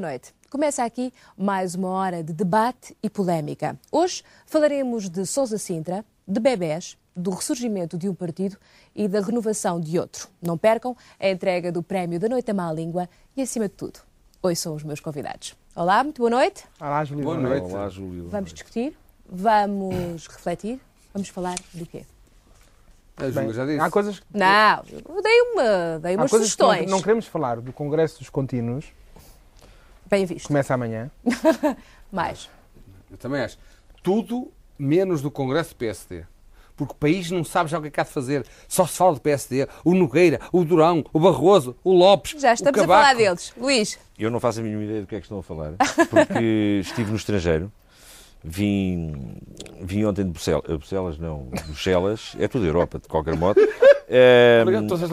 boa noite. Começa aqui mais uma hora de debate e polémica. Hoje falaremos de Sousa Sintra, de bebés, do ressurgimento de um partido e da renovação de outro. Não percam a entrega do Prémio da Noite à Má Língua e, acima de tudo, hoje são os meus convidados. Olá, muito boa noite. Olá, Júlio. Boa noite. Olá, Júlio. Vamos discutir, vamos refletir, vamos falar do quê? A Júlia já disse. há coisas, Não, eu dei, uma, dei há umas coisas que sugestões. não, não queremos falar do Congresso dos Contínuos, Bem visto. começa amanhã. Mais. Eu também acho. Tudo menos do Congresso do PSD. Porque o país não sabe já o que é que há de fazer. Só se fala do PSD. O Nogueira, o Durão, o Barroso, o Lopes. Já o estamos a Cavaco. falar deles. Luís, Eu não faço a mínima ideia do que é que estão a falar, porque estive no estrangeiro. Vim, vim ontem de Bruxelas, Bruxelas não, Bruxelas, é tudo Europa, de qualquer modo. Ehm,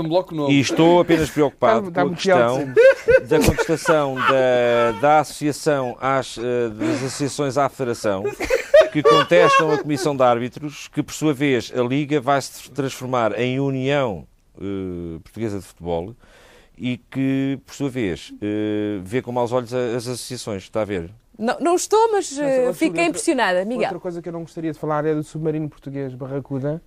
bloco novo. e estou apenas preocupado com a questão da contestação da, da associação às, eh, das associações à Federação que contestam a Comissão de Árbitros, que por sua vez a Liga vai se transformar em União eh, Portuguesa de Futebol e que, por sua vez, eh, vê com maus olhos as associações. Está a ver? Não, não estou, mas eh, Outra- fiquei outra- impressionada. Miguel. Outra coisa que eu não gostaria de falar é do submarino português Barracuda,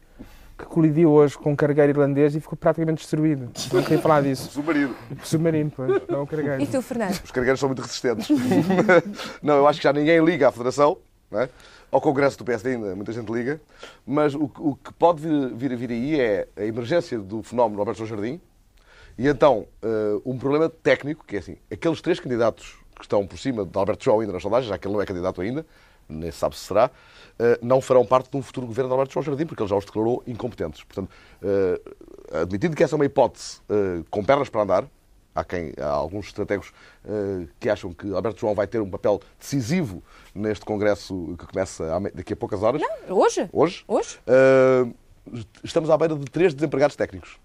que colidiu hoje com um cargueiro irlandês e ficou praticamente destruído. Não queria falar disso. Submarino. Submarino, pois, não o E cargueiro. tu, Fernando? Os cargueiros são muito resistentes. não, eu acho que já ninguém liga à Federação. Não é? Ao Congresso do PSD ainda muita gente liga. Mas o, que- o que pode vir, vir a vir aí é a emergência do fenómeno Alberto Jardim. E então, eh, um problema técnico, que é assim, aqueles três candidatos que estão por cima de Alberto João ainda nas sondagens, já que ele não é candidato ainda, nem sabe se será, eh, não farão parte de um futuro governo de Alberto João Jardim, porque ele já os declarou incompetentes. Portanto, eh, admitindo que essa é uma hipótese eh, com pernas para andar, há, quem, há alguns estrategos que acham que Alberto João vai ter um papel decisivo neste congresso que começa daqui a poucas horas, Hoje? hoje, Hoje? eh, estamos à beira de três desempregados técnicos.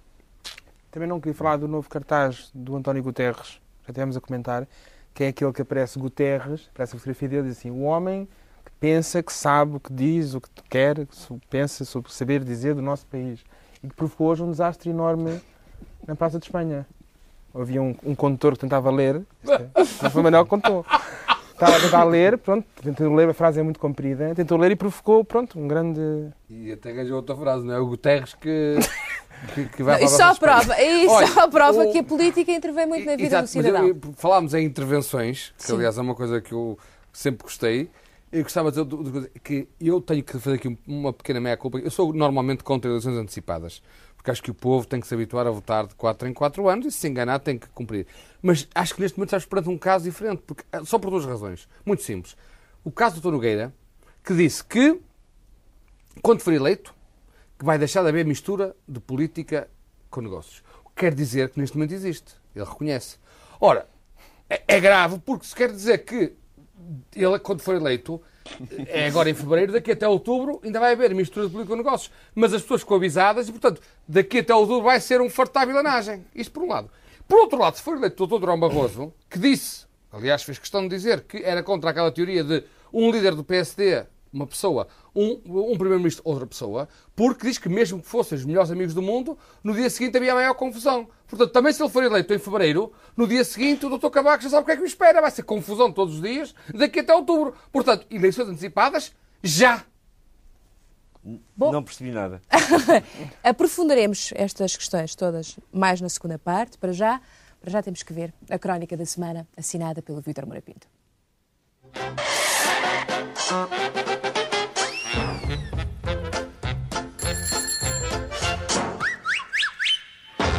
Também não queria falar do novo cartaz do António Guterres, já tivemos a comentar, que é aquele que aparece Guterres, aparece a fotografia dele diz assim, o homem que pensa, que sabe o que diz, o que quer, que pensa sobre saber dizer do nosso país. E que provocou hoje um desastre enorme na Praça de Espanha. Havia um, um condutor que tentava ler, mas foi o Manuel que contou. Estava a tentar ler, pronto, tentou ler, a frase é muito comprida, tentou ler e provocou, pronto, um grande... E até ganhou outra frase, não é? O Guterres que, que, que vai Não, isso só prova, isso Olha, só prova o- que a política intervém muito na vida Exato, do cidadão. Mas eu- falámos em intervenções, que Sim. aliás é uma coisa que eu sempre gostei. Eu gostava de dizer que eu tenho que fazer aqui uma pequena meia-culpa. Eu sou normalmente contra eleições antecipadas, porque acho que o povo tem que se habituar a votar de 4 em 4 anos e se enganar tem que cumprir. Mas acho que neste momento estamos perante um caso diferente, porque, só por duas razões. Muito simples. O caso do Dr. Nogueira, que disse que, quando for eleito, que vai deixar de haver mistura de política com negócios. O que quer dizer que neste momento existe. Ele reconhece. Ora, é, é grave porque se quer dizer que ele, quando for eleito, é agora em fevereiro, daqui até outubro ainda vai haver mistura de política com negócios. Mas as pessoas ficam avisadas e, portanto, daqui até outubro vai ser um fartar vilanagem. Isto por um lado. Por outro lado, se for eleito o Dr. Barroso, que disse, aliás, fez questão de dizer que era contra aquela teoria de um líder do PSD uma pessoa, um, um primeiro-ministro, outra pessoa, porque diz que mesmo que fossem os melhores amigos do mundo, no dia seguinte havia maior confusão. Portanto, também se ele for eleito em fevereiro, no dia seguinte o Dr. Cavaco já sabe o que é que o espera. Vai ser confusão todos os dias, daqui até outubro. Portanto, eleições antecipadas, já. Bom. Não percebi nada. Aprofundaremos estas questões todas mais na segunda parte. Para já, para já temos que ver a crónica da semana assinada pelo Vítor Moura Pinto.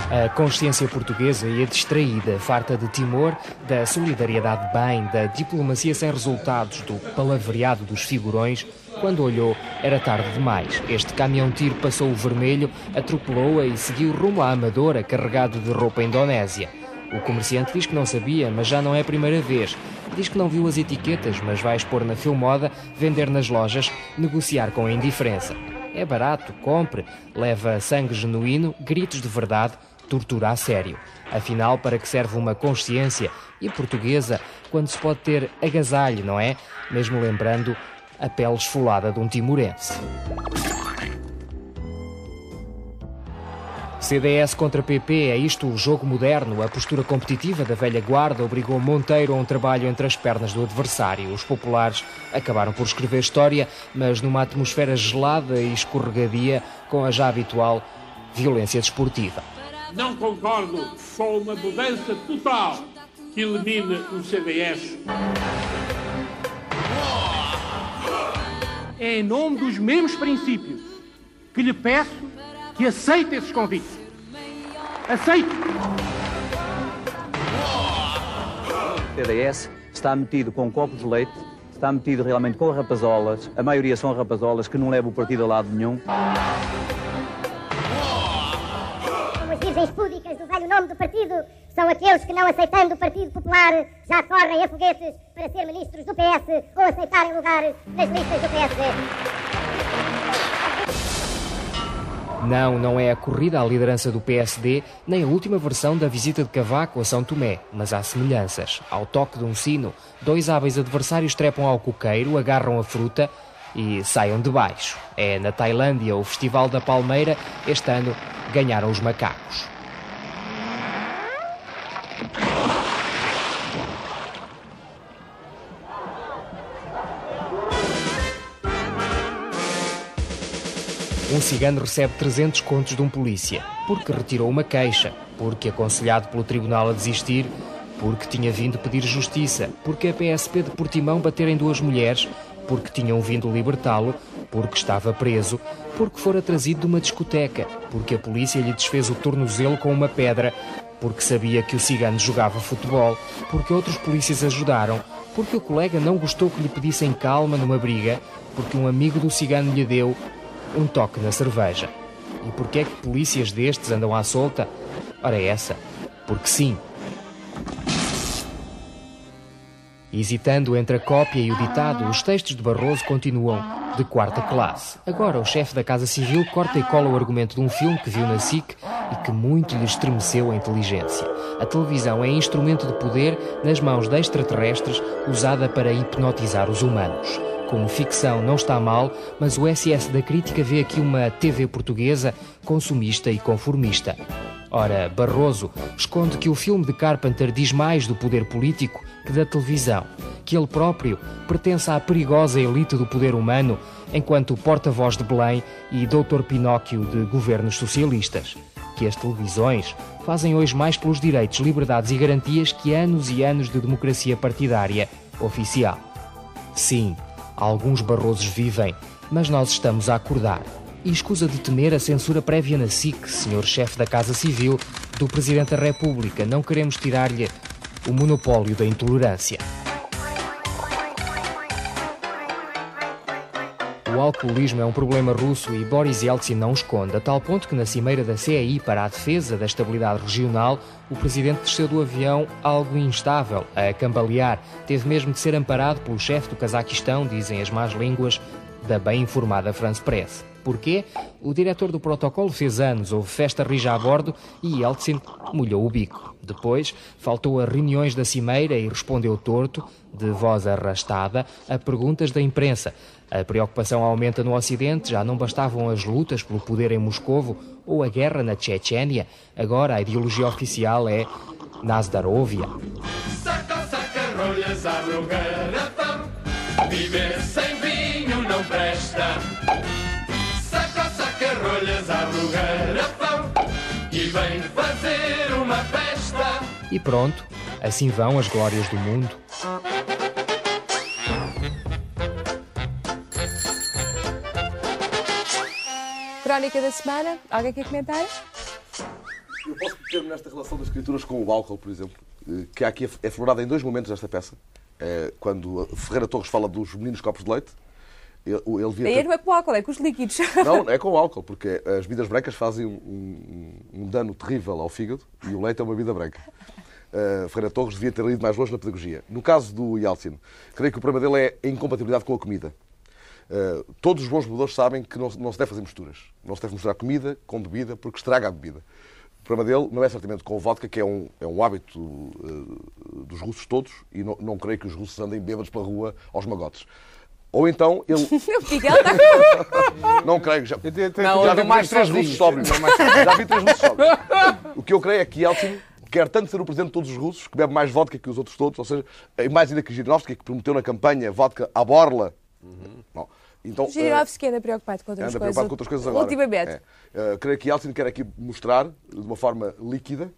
A consciência portuguesa e a distraída, farta de timor, da solidariedade bem, da diplomacia sem resultados, do palavreado dos figurões, quando olhou, era tarde demais. Este caminhão-tiro passou o vermelho, atropelou-a e seguiu rumo à Amadora, carregado de roupa indonésia. O comerciante diz que não sabia, mas já não é a primeira vez. Diz que não viu as etiquetas, mas vai expor na Filmoda, vender nas lojas, negociar com a indiferença. É barato, compre, leva sangue genuíno, gritos de verdade, tortura a sério. Afinal, para que serve uma consciência e portuguesa quando se pode ter agasalho, não é? Mesmo lembrando a pele esfolada de um timorense. CDS contra PP, é isto o jogo moderno? A postura competitiva da velha guarda obrigou Monteiro a um trabalho entre as pernas do adversário. Os populares acabaram por escrever história, mas numa atmosfera gelada e escorregadia com a já habitual violência desportiva. Não concordo com uma mudança total que elimine o CDS. É em nome dos mesmos princípios que lhe peço que aceite esses convites. Aceite! O CDS está metido com um copo de leite, está metido realmente com rapazolas, a maioria são rapazolas que não levam o partido a lado nenhum. Nome do partido, são aqueles que, não aceitando o Partido Popular, já correm a foguetes para ser ministros do PS ou aceitarem lugar nas listas do PSD. Não, não é a corrida à liderança do PSD, nem a última versão da visita de Cavaco a São Tomé, mas há semelhanças. Ao toque de um sino, dois hábeis adversários trepam ao coqueiro, agarram a fruta e saiam de baixo. É na Tailândia o Festival da Palmeira, este ano ganharam os macacos. Um cigano recebe 300 contos de um polícia, porque retirou uma queixa, porque aconselhado pelo tribunal a desistir, porque tinha vindo pedir justiça, porque a PSP de Portimão bater em duas mulheres, porque tinham vindo libertá-lo, porque estava preso, porque fora trazido de uma discoteca, porque a polícia lhe desfez o tornozelo com uma pedra, porque sabia que o cigano jogava futebol, porque outros polícias ajudaram, porque o colega não gostou que lhe pedissem calma numa briga, porque um amigo do cigano lhe deu um toque na cerveja. E porquê é que polícias destes andam à solta? Ora essa, porque sim. Hesitando entre a cópia e o ditado, os textos de Barroso continuam de quarta classe. Agora, o chefe da Casa Civil corta e cola o argumento de um filme que viu na SIC e que muito lhe estremeceu a inteligência. A televisão é instrumento de poder nas mãos de extraterrestres usada para hipnotizar os humanos. Como ficção não está mal, mas o SS da crítica vê aqui uma TV portuguesa consumista e conformista. Ora, Barroso esconde que o filme de Carpenter diz mais do poder político que da televisão, que ele próprio pertence à perigosa elite do poder humano, enquanto porta-voz de Belém e doutor Pinóquio de governos socialistas. Que as televisões fazem hoje mais pelos direitos, liberdades e garantias que anos e anos de democracia partidária oficial. Sim, alguns Barrosos vivem, mas nós estamos a acordar. E escusa de temer a censura prévia na SIC, senhor chefe da Casa Civil, do Presidente da República. Não queremos tirar-lhe o monopólio da intolerância. O alcoolismo é um problema russo e Boris Yeltsin não esconde, a tal ponto que na cimeira da CEI para a defesa da estabilidade regional, o presidente desceu do avião algo instável, a cambalear. Teve mesmo de ser amparado pelo chefe do Cazaquistão, dizem as más línguas, da bem informada France Press. Porquê? O diretor do protocolo fez anos, houve festa rija a bordo e Yeltsin molhou o bico. Depois, faltou a reuniões da cimeira e respondeu torto, de voz arrastada, a perguntas da imprensa. A preocupação aumenta no Ocidente, já não bastavam as lutas pelo poder em Moscovo ou a guerra na Chechênia. Agora a ideologia oficial é Nazdarovia. Saca, saca, rolhas, abre o. Viver sem vinho não presta. Garrafão. E vem fazer uma festa. E pronto, assim vão as glórias do mundo. Crónica da semana. Alguém quer comentar? Eu posso meter-me nesta relação das escrituras com o álcool, por exemplo, eh, que aqui é florada em dois momentos esta peça. É quando Ferreira Torres fala dos meninos copos de leite. Ele, ele via Aí não é com álcool, é com os líquidos. Não, é com o álcool, porque as bebidas brancas fazem um, um, um dano terrível ao fígado e o leite é uma bebida branca. Uh, Ferreira Torres devia ter ido mais longe na pedagogia. No caso do Yeltsin, creio que o problema dele é a incompatibilidade com a comida. Uh, todos os bons bebedores sabem que não, não, se deve fazer misturas. Não se deve misturar comida com bebida porque estraga a bebida. O problema dele não é certamente com o vodka, que é um, é um hábito uh, dos russos todos, e não, não creio que os russos andem bêbados pela rua aos magotes. Ou então ele. O Miguel está Não creio, já, Eu tenho- tenho- Não, já vi mais três russos sóbrios. Já vi três russos sóbrios. O que eu creio é que Yeltsin quer tanto ser o presidente de todos os russos, que bebe mais vodka que os outros todos, ou seja, e mais ainda que Zhirinovsky, que prometeu na campanha vodka à borla. Não. Então, Girinovski anda preocupado com outras Anda coisas. preocupado com outras coisas agora. Ultimamente. É. Uh, creio que Yeltsin quer aqui mostrar, de uma forma líquida,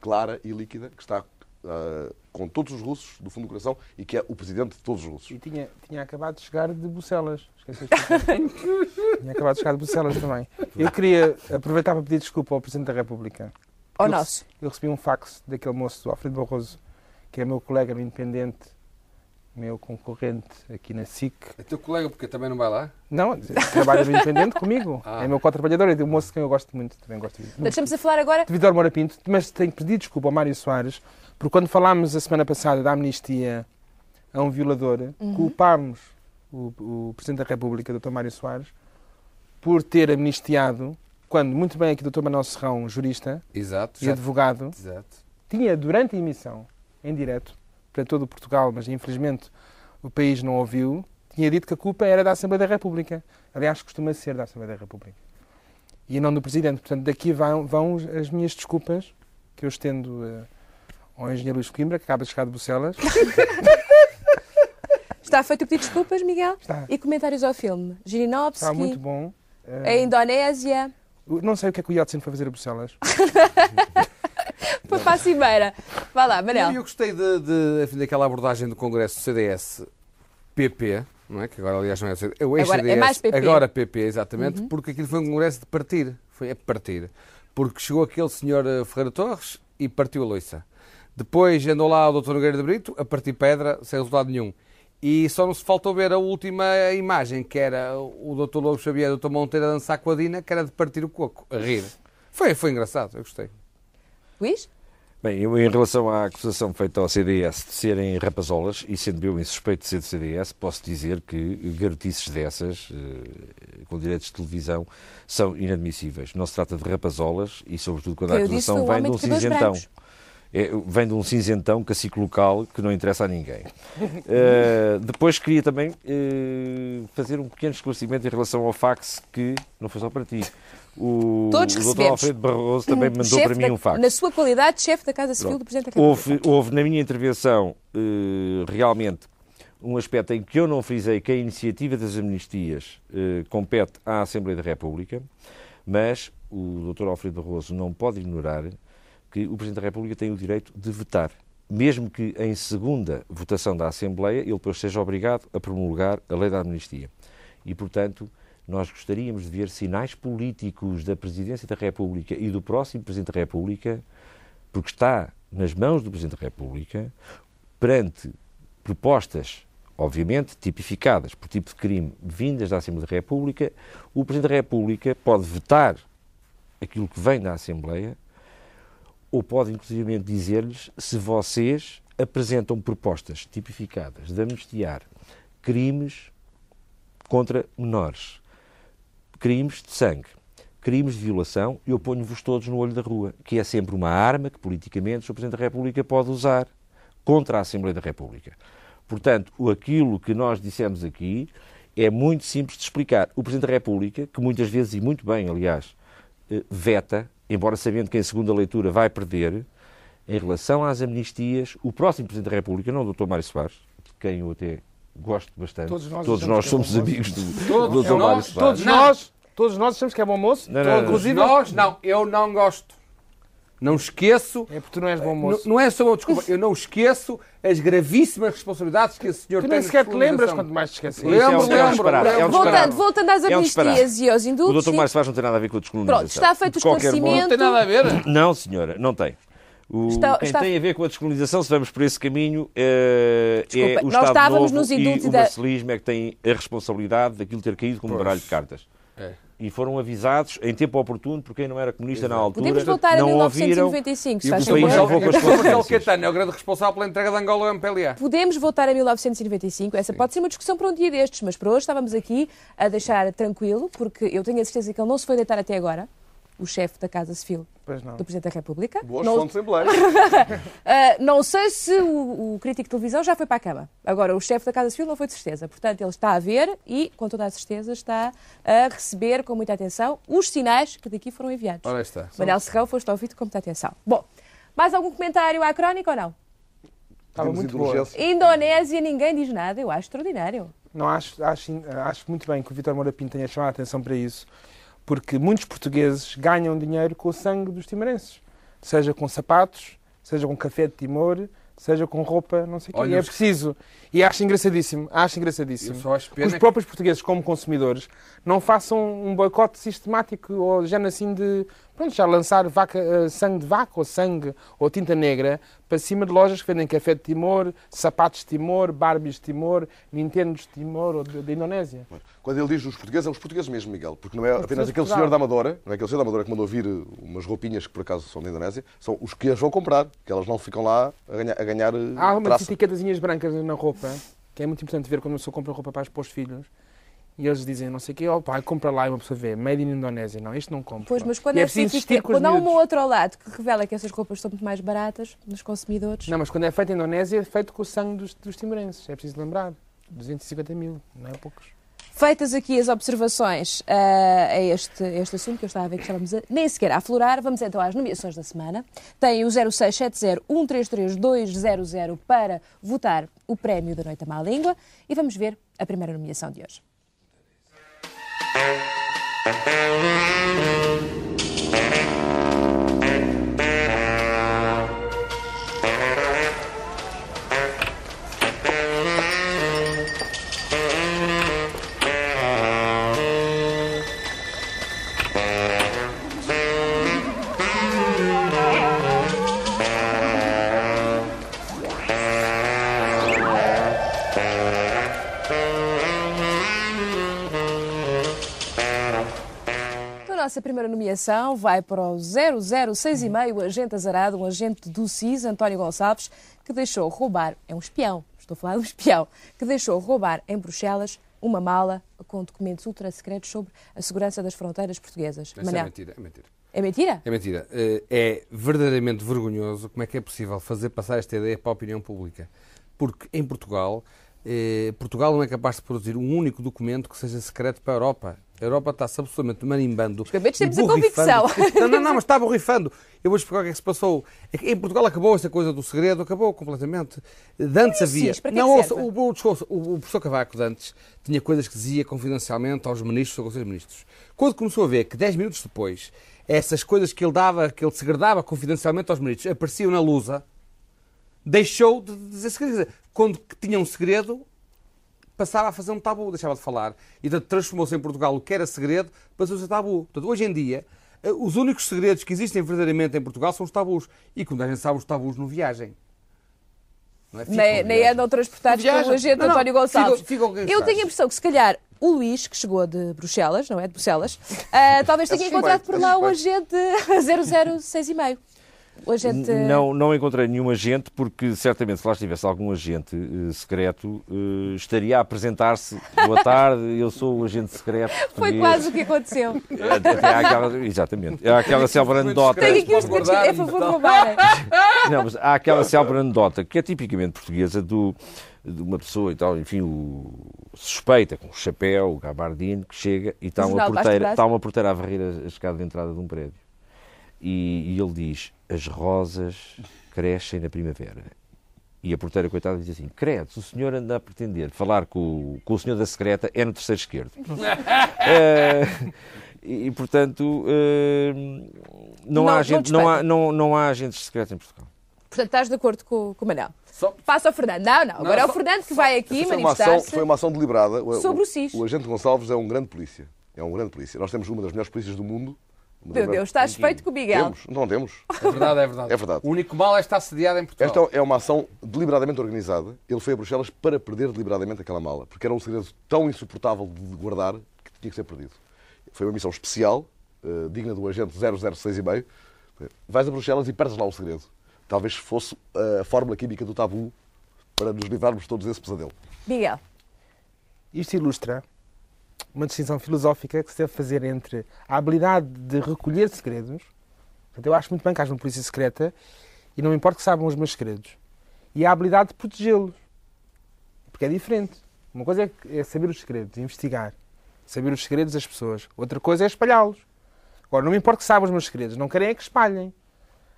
clara e líquida, que está uh, com todos os russos do fundo do coração e que é o presidente de todos os russos. E tinha, tinha acabado de chegar de Bucelas. Esqueceste tinha acabado de chegar de Bucelas também. Eu queria aproveitar para pedir desculpa ao Presidente da República. Ao Eu nosso. Eu recebi um fax daquele moço, do Alfredo Barroso, que é meu colega no Independente, meu concorrente aqui na SIC. É teu colega, porque também não vai lá? Não, trabalha no Independente comigo. Ah. É meu co-trabalhador e de um moço que eu gosto muito. Também gosto muito. Estamos a falar agora. de Vidor Moura Pinto, mas tenho que pedir desculpa ao Mário Soares, porque quando falámos a semana passada da amnistia a um violador, culpámos o, o Presidente da República, Dr. Mário Soares, por ter amnistiado, quando muito bem aqui o Dr. Manuel Serrão, jurista Exato. e já- advogado, Exato. tinha durante a emissão, em direto, para todo o Portugal, mas infelizmente o país não ouviu, tinha dito que a culpa era da Assembleia da República. Aliás, costuma ser da Assembleia da República. E não do Presidente. Portanto, daqui vão, vão as minhas desculpas, que eu estendo eh, ao engenheiro Luís Coimbra, que acaba de chegar de Bucelas. Está feito o pedido de desculpas, Miguel? Está, E comentários ao filme. está Girinovski, muito bom. Eh, a Indonésia, não sei o que é que o Yeltsin foi fazer a Bucelas. foi para a Cimeira. Vá lá, Eu, Manel. eu gostei de, de, daquela abordagem do Congresso do CDS PP, não é? Que agora, aliás, não é o CDS. É o Agora é ex-CDS, mais PP. Agora PP, exatamente, porque aquilo foi um congresso de partir. Foi a partir. Porque chegou aquele senhor eh, Ferreira Torres e partiu a loiça. Depois andou lá o Dr. Nogueira de Brito a partir pedra, sem resultado nenhum. E só não se faltou ver a última imagem, que era o Dr. Lobo Xavier e o Dr. Monteiro a dançar com a Dina, que era de partir o coco, a rir. Foi, foi engraçado, eu gostei. Luís? Bem, eu, em relação à acusação feita ao CDS de serem rapazolas, e sendo eu insuspeito de ser do CDS, posso dizer que garotices dessas, eh, com direitos de televisão, são inadmissíveis. Não se trata de rapazolas e, sobretudo, quando a acusação vem de um cinzentão. brancos. É, vem de um cinzentão cacique local que não interessa a ninguém. Eh, depois queria também eh, fazer um pequeno esclarecimento em relação ao fax que não foi só para ti. O, Todos o Dr. recebemos. Alfredo Barroso também mandou Chefe para mim da- um fax. Na sua qualidade, chefe da Casa Civil Pronto. do Presidente da República. Houve, houve na minha intervenção eh, realmente um aspecto em que eu não frisei que a iniciativa das amnistias compete à Assembleia da República, mas o Dr. Alfredo Barroso não pode ignorar que o Presidente da República tem o direito de vetar, mesmo que em segunda votação da Assembleia ele depois seja obrigado a promulgar a lei da amnistia. E, portanto, nós gostaríamos de ver sinais políticos da Presidência da República e do próximo Presidente da República, porque está nas mãos do Presidente da República, perante propostas, obviamente, tipificadas por tipo de crime vindas da Assembleia da República, o Presidente da República pode vetar aquilo que vem da Assembleia ou pode, inclusive, dizer-lhes se vocês apresentam propostas tipificadas de amnistiar crimes contra menores, crimes de sangue, crimes de violação, eu ponho-vos todos no olho da rua, que é sempre uma arma que, politicamente, o Sr. Presidente da República pode usar contra a Assembleia da República. Portanto, aquilo que nós dissemos aqui é muito simples de explicar. O Presidente da República, que muitas vezes, e muito bem, aliás, eh, veta, embora sabendo que em segunda leitura vai perder, em relação às amnistias, o próximo Presidente da República, não o Dr. Mário Soares, de quem eu até gosto bastante, Todos nós todos nós é somos moço. amigos do, Todos do Dr. Mário nós, Soares. Todos Não. nós, todos nós achamos que é bom moço. Não, não, não. Inclusive, Nós, não, eu não gosto. Não esqueço. é porque tu não és bom Não, moço. não é só uma desculpa, eu não esqueço as gravíssimas responsabilidades que esse senhor Tu tem nem na sequer te lembras, quanto mais te esqueces. É um- Lembro, é um lembro, é um. Voltando, voltando às É um amnistias e aos O indultos. Dr. sim. Mário Soares não tem nada a ver com a descolonização. Pronto, está feito o esclarecimento. Não tem nada a ver. Não, senhora, não tem. O, Está- quem está- tem a ver com a descolonização, se vamos por esse caminho, eh, Desculpa, é o nós Estado estávamos Novo nos e o da- Marcelismo é que tem a responsabilidade daquilo ter caído como um baralho de cartas. É. E foram avisados em tempo oportuno por quem não era comunista na altura. Podemos voltar a não ouviram 1995, se e o faz favor. O Marcelo. Caetano é o grande responsável pela entrega de Angola ao MPLA. Podemos voltar a 1995, essa pode ser uma discussão para um dia destes, mas para hoje estávamos aqui a deixar tranquilo, porque eu tenho a certeza que ele não se foi deitar até agora. O chefe da Casa Civil do Presidente da República. Boas Não- fontes em Belém. Ah, não sei se o, o crítico de televisão já foi para a cama. Agora, o chefe da Casa Civil não foi de certeza. Portanto, ele está a ver e, com toda a certeza, está a receber com muita atenção os sinais que daqui foram enviados. Ora está. Manel Serrão, foste ouvido com muita atenção. Bom, mais algum comentário à crónica ou não? Estava muito boa. Indonésia, ninguém diz nada. Eu acho extraordinário. Não acho, acho, acho muito bem que o Vitor Moura Pinto tenha chamado a atenção para isso, porque muitos portugueses ganham dinheiro com o sangue dos timorenses, seja com sapatos, seja com café de Timor, seja com roupa, não sei o quê. E é preciso. E acho engraçadíssimo, acho engraçadíssimo acho que os que- próprios portugueses, como consumidores, não façam um boicote sistemático ou género assim de, pronto, já lançar vaca, eh, sangue de vaca ou sangue ou tinta negra para cima de lojas que vendem café de Timor, sapatos de Timor, Barbies de Timor, Nintendos de Timor ou da Indonésia. Quando ele diz os portugueses, é os portugueses mesmo, Miguel. Porque não é apenas aquele senhor da Amadora, não é aquele senhor da Amadora que mandou vir eh, umas roupinhas que por acaso são da Indonésia, são os que as vão comprar, que elas não ficam lá a ganhar, a ganhar eh, Há umas etiquetazinhas brancas na roupa, que é muito importante ver quando uma pessoa compra roupa para os para os filhos. E eles dizem, não sei o quê, oh, pai, compra lá e uma pessoa vê, made in Indonésia. Não, isto não compra. Pois, mas quando, é é os quando há uma miúdos. outra ao lado que revela que essas roupas são muito mais baratas nos consumidores. Não, mas quando é feito em Indonésia, é feito com o sangue dos, dos timorenses. É preciso lembrar. 250 mil, não é poucos. Feitas aqui as observações ah, a este, a este assunto que eu estava a ver que estávamos a, nem sequer a aflorar, vamos então às nomeações da semana. Tem o 0670-133-200 para votar o prémio da Noite à Má Língua e vamos ver a primeira nomeação de hoje. Então, nossa primeira nomeação vai para o 006,5, o agente azarado, um agente do CIS, António Gonçalves, que deixou roubar, é um espião, estou a falar de um espião, que deixou roubar em Bruxelas uma mala com documentos ultra secretos sobre a segurança das fronteiras portuguesas. Isso é Manel, mentira, é mentira. é mentira? É mentira. Eh, É verdadeiramente vergonhoso como é que é possível fazer passar esta ideia para a opinião pública. Porque em Portugal, eh, Portugal não é capaz de produzir um único documento que seja secreto para a Europa. A Europa está-se absolutamente marimbando. Os cabelos temos a convicção. Não, não, não, mas está borrifando. Eu vou explicar o que é que se passou. É Em Portugal acabou essa coisa do segredo, acabou completamente. De antes o havia. Não, é que ouça, o, o, o, o professor Cavaco de antes tinha coisas que dizia confidencialmente aos ministros aos seus ministros. Quando começou a ver que 10 minutos depois essas coisas que ele dava, que ele segredava confidencialmente aos ministros, apareciam na lusa, deixou de dizer segredo. Quando tinha um segredo, passava a fazer um tabu, deixava de falar. E transformou-se em Portugal o que era segredo, passou-se a tabu. Portanto, hoje em dia, eh, os únicos segredos que existem verdadeiramente em Portugal são os tabus. E como a gente sabe, os tabus não viagem. Não é? Nem, nem andam transportados Viajam. pelo agente Não, não, António Gonçalves. ficam quem Eu tenho a impressão que se calhar o Luís, que chegou de Bruxelas, não é? De Bruxelas, ah, talvez tenha encontrado por lá o agente 006,5. O agente. Não, não encontrei nenhum agente, porque certamente se lá estivesse algum agente eh, secreto, eh, estaria a apresentar-se. Boa tarde, eu sou o agente secreto. Foi português." quase o que aconteceu. Até há aquela, exatamente. Há aquela célebre anedota. Tenho aqui os documentos, é favor de roubarem. Não, mas há aquela célebre anedota que é tipicamente portuguesa do, de uma pessoa e tal, enfim, o suspeita, com o chapéu, o gabardine, que chega e está uma, porteira, está uma porteira a varrer a, a escada de entrada de um prédio. E, e ele diz: As rosas crescem na primavera. E a porteira, coitada, diz assim: Credo, se o senhor anda a pretender falar com, o- com o senhor da secreta, é no terceiro esquerdo. Eh, e, portanto, eh, não, Não- há não agente, te não, há, não, não há agentes secretos em Portugal. Portanto, estás de acordo com, com o Manel. Só- Passa ao Fernando. Não, não. Agora é o só- Fernando que vai aqui Essa foi uma, ação, manifestar-se. foi uma ação deliberada. O- sobre o SIS. O agente Gonçalves é um grande polícia. É um grande polícia. Nós temos uma das melhores polícias do mundo. Meu melhores- Deus, estás feito com o Miguel. Temos, não temos. É verdade, é verdade. É verdade. O único mal é estar sediado em Portugal. Esta é uma ação deliberadamente organizada. Ele foi a Bruxelas para perder deliberadamente aquela mala, porque era um segredo tão insuportável de guardar que tinha que ser perdido. Foi uma missão especial, eh, digna do agente 006,5. Vais a Bruxelas e perdes lá o segredo. Talvez fosse eh, a fórmula química do tabu para nos livrarmos todos desse pesadelo. Miguel. Isto ilustra uma distinção filosófica que se deve fazer entre a habilidade de recolher segredos. Portanto, eu acho muito bem que haja uma polícia secreta e não me importa que saibam os meus segredos. E a habilidade de protegê-los. Porque é diferente. Uma coisa é- é saber os segredos, investigar, saber os segredos das pessoas. Outra coisa é espalhá-los. Agora, não me importa que saibam os meus segredos, não querem é que espalhem.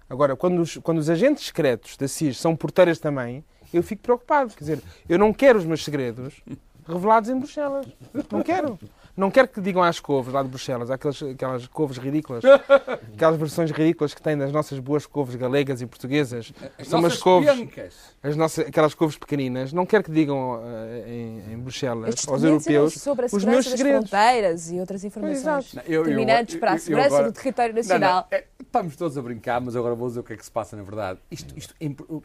Agora, quando os, quando os agentes secretos da CIS são porteiras também, eu fico preocupado. Quer dizer, eu não quero os meus segredos revelados em Bruxelas. Não quero. Não quero que digam às couves lá de Bruxelas, aquelas, aquelas couves ridículas, aquelas versões ridículas que têm das nossas boas couves galegas e portuguesas. As São umas nossas couves, as nossas, aquelas couves pequeninas. Não quero que digam eh, em, em Bruxelas Estes aos europeus sobre a os segurança meus das segredos. fronteiras e outras informações. Não, eu- eu- determinantes para a eu- eu segurança agora- do território Não, não, nacional. é, estamos todos a brincar, mas agora vou dizer o que é que se passa na verdade. Isto, isto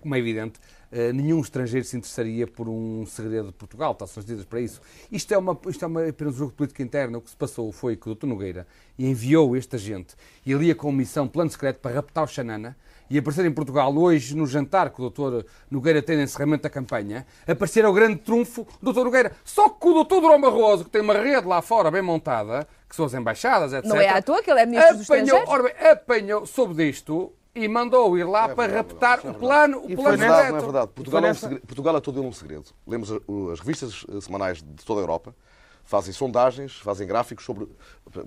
como é evidente, eh, nenhum estrangeiro se interessaria por um segredo de Portugal, está são medidas para isso. Isto é, uma, isto é uma, apenas um jogo de política interna. O que se passou foi que o Dr. Nogueira enviou este agente e ele ia com missão, plano secreto, para raptar o Xanana e aparecer em Portugal hoje, no jantar que o Dr. Nogueira tem no encerramento da campanha, aparecer ao grande trunfo do Dr. Nogueira. Só que o Dr. Durão Barroso, que tem uma rede lá fora bem montada, que são as embaixadas, etc. Não é à toa que ele é ministro dos apanhou, estrangeiros. ora bem, apanhou, soube disto e mandou ir lá para raptar o plano, o plano é verdade, não é secreto. verdade. Portugal é, um segredo, Portugal é todo ele um segredo. Lemos a- o- as revistas eh, semanais de toda a Europa, fazem sondagens, fazem gráficos sobre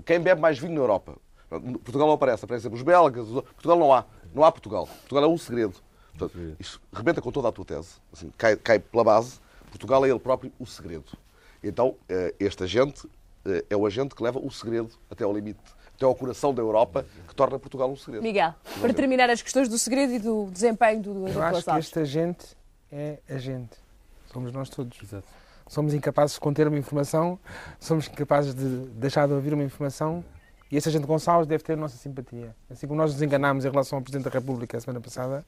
quem bebe mais vinho na Europa. Portugal não aparece, aparecem os belgas. Portugal não há. Não há Portugal. Portugal é um segredo. Portanto, isto rebenta com toda a tua tese. Assim, cai, cai pela base. Portugal é ele próprio o segredo. Então, eh, este agente eh, é o agente que leva o segredo até ao limite, até ao coração da Europa, que torna Portugal um segredo. Miguel, para terminar as questões do segredo e do desempenho do Dr. Eu acho que este agente é agente. Somos nós todos. Somos incapazes de conter uma informação, somos incapazes de deixar de ouvir uma informação e esse agente Gonçalves deve ter a nossa simpatia. Assim como nós nos enganámos em relação ao Presidente da República a semana passada,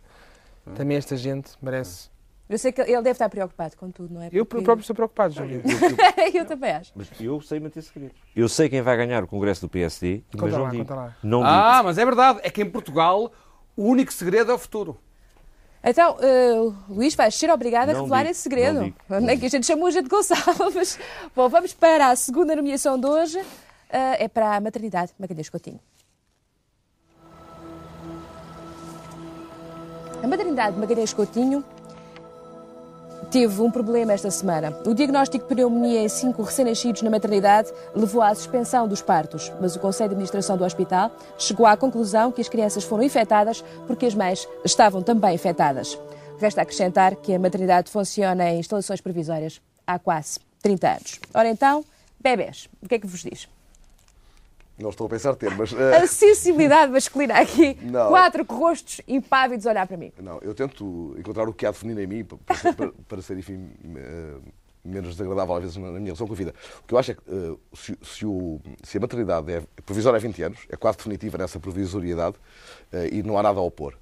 também este agente merece. Eu sei que ele deve estar preocupado com tudo, não é? Eu Porque- próprio estou preocupado, Júlio. eu também acho. Mas eu sei manter segredos. Eu sei quem vai ganhar o Congresso do PSD, mas Conta não lá, digo. conta lá. Não digo. Ah, mas é verdade. É que em Portugal o único segredo é o futuro. Então, eh, Luís, vais ser obrigado a revelar digo, esse segredo. não digo. É que a gente chamou a gente Gonçalves. Bom, vamos para a segunda nomeação de hoje. Eh, é para a maternidade Magalhães Coutinho. A maternidade Magalhães Coutinho teve um problema esta semana. O diagnóstico de pneumonia em cinco recém-nascidos na maternidade levou à suspensão dos partos, mas o Conselho de Administração do hospital chegou à conclusão que as crianças foram infectadas porque as mães estavam também infectadas. Resta acrescentar que a maternidade funciona em instalações provisórias há quase 30 anos. Ora então, bebés, o que é que vos diz? Não estou a pensar ter, mas. eh, A sensibilidade masculina aqui, Não. quatro rostos impávidos a olhar para mim. Não, eu tento encontrar o que há definido em mim para, ser- para- para ser, enfim, eh, menos desagradável às vezes na minha relação com a vida. O que eu acho é que eh, se, se o- se a maternidade é provisória há 20 anos, é quase definitiva nessa provisoriedade e não há nada a opor.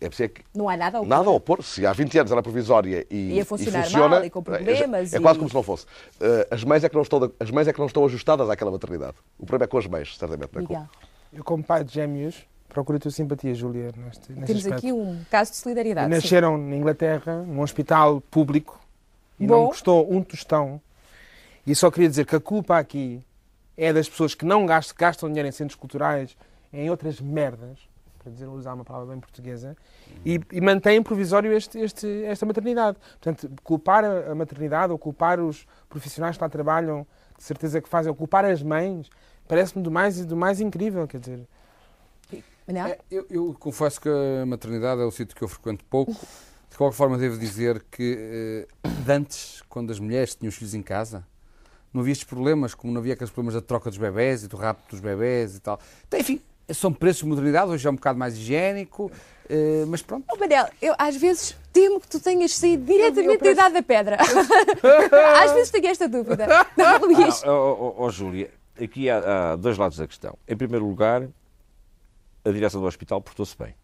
É preciso que Não há nada a opor. Nada a opor. Se há 20 anos era provisória e, Ia funcionar funciona, mal e com problemas É, é e- quase como se não fosse. Eh, as, mães é que não estão, as mães é que não estão ajustadas àquela maternidade. O problema é com as mães, certamente. Não é com- Eu, como pai de gêmeos, procuro a tua simpatia, Júlia, neste, neste temos aspecto. aqui um caso de solidariedade. sim. Nasceram na Inglaterra, num hospital público, e Bom. não me custou um tostão. E só queria dizer que a culpa aqui é das pessoas que não gastam, gastam dinheiro em centros culturais, em outras merdas, para dizer, usar uma palavra bem portuguesa, e, e mantêm provisório este, este- esta maternidade. Portanto, culpar a, maternidade ou culpar os profissionais que lá trabalham, de certeza que fazem, ou culpar as mães, parece-me do mais, do mais incrível, quer dizer... É, eu, eu confesso que a maternidade é o sítio que eu frequento pouco. De qualquer forma, devo dizer que eh, antes, quando as mulheres tinham os filhos em casa, não havia estes problemas, como não havia aqueles problemas da troca dos bebés e do rapto dos bebés e tal. Então, enfim, são preços de modernidade, hoje é um bocado mais higiênico, eh, mas pronto. Oh, Manel, eu às vezes temo que tu tenhas saído diretamente da idade da pedra. às vezes tenho esta dúvida. Não, Luís. Ó ó, ó, Júlia, aqui há, há dois lados da questão. Em primeiro lugar, a direção do hospital portou-se bem.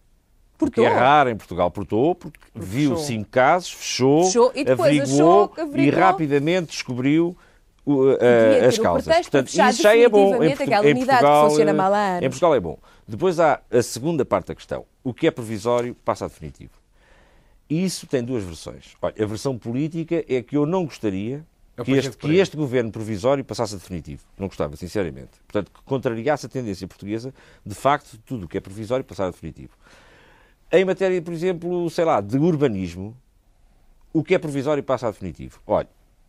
Porque Portou. é raro em Portugal, portou, porque viu fechou. cinco casos, fechou, Fechou e depois averiguou, achou- averiguou. e rapidamente descobriu o- a- ter as causas. fechar isso já é bom. Em, Portu- em Portugal, funciona eh, mal há anos. Em Portugal é bom. Depois há a segunda parte da questão. O que é provisório passa a definitivo. Isso tem duas versões. Olha, a versão política é que eu não gostaria É que este, que este governo provisório passasse a definitivo. Não gostava, sinceramente. Portanto, que contrariasse a tendência portuguesa, de facto, tudo o que é provisório passar a definitivo. Em matéria, por exemplo, sei lá, de urbanismo, o que é provisório passa a definitivo. Olha,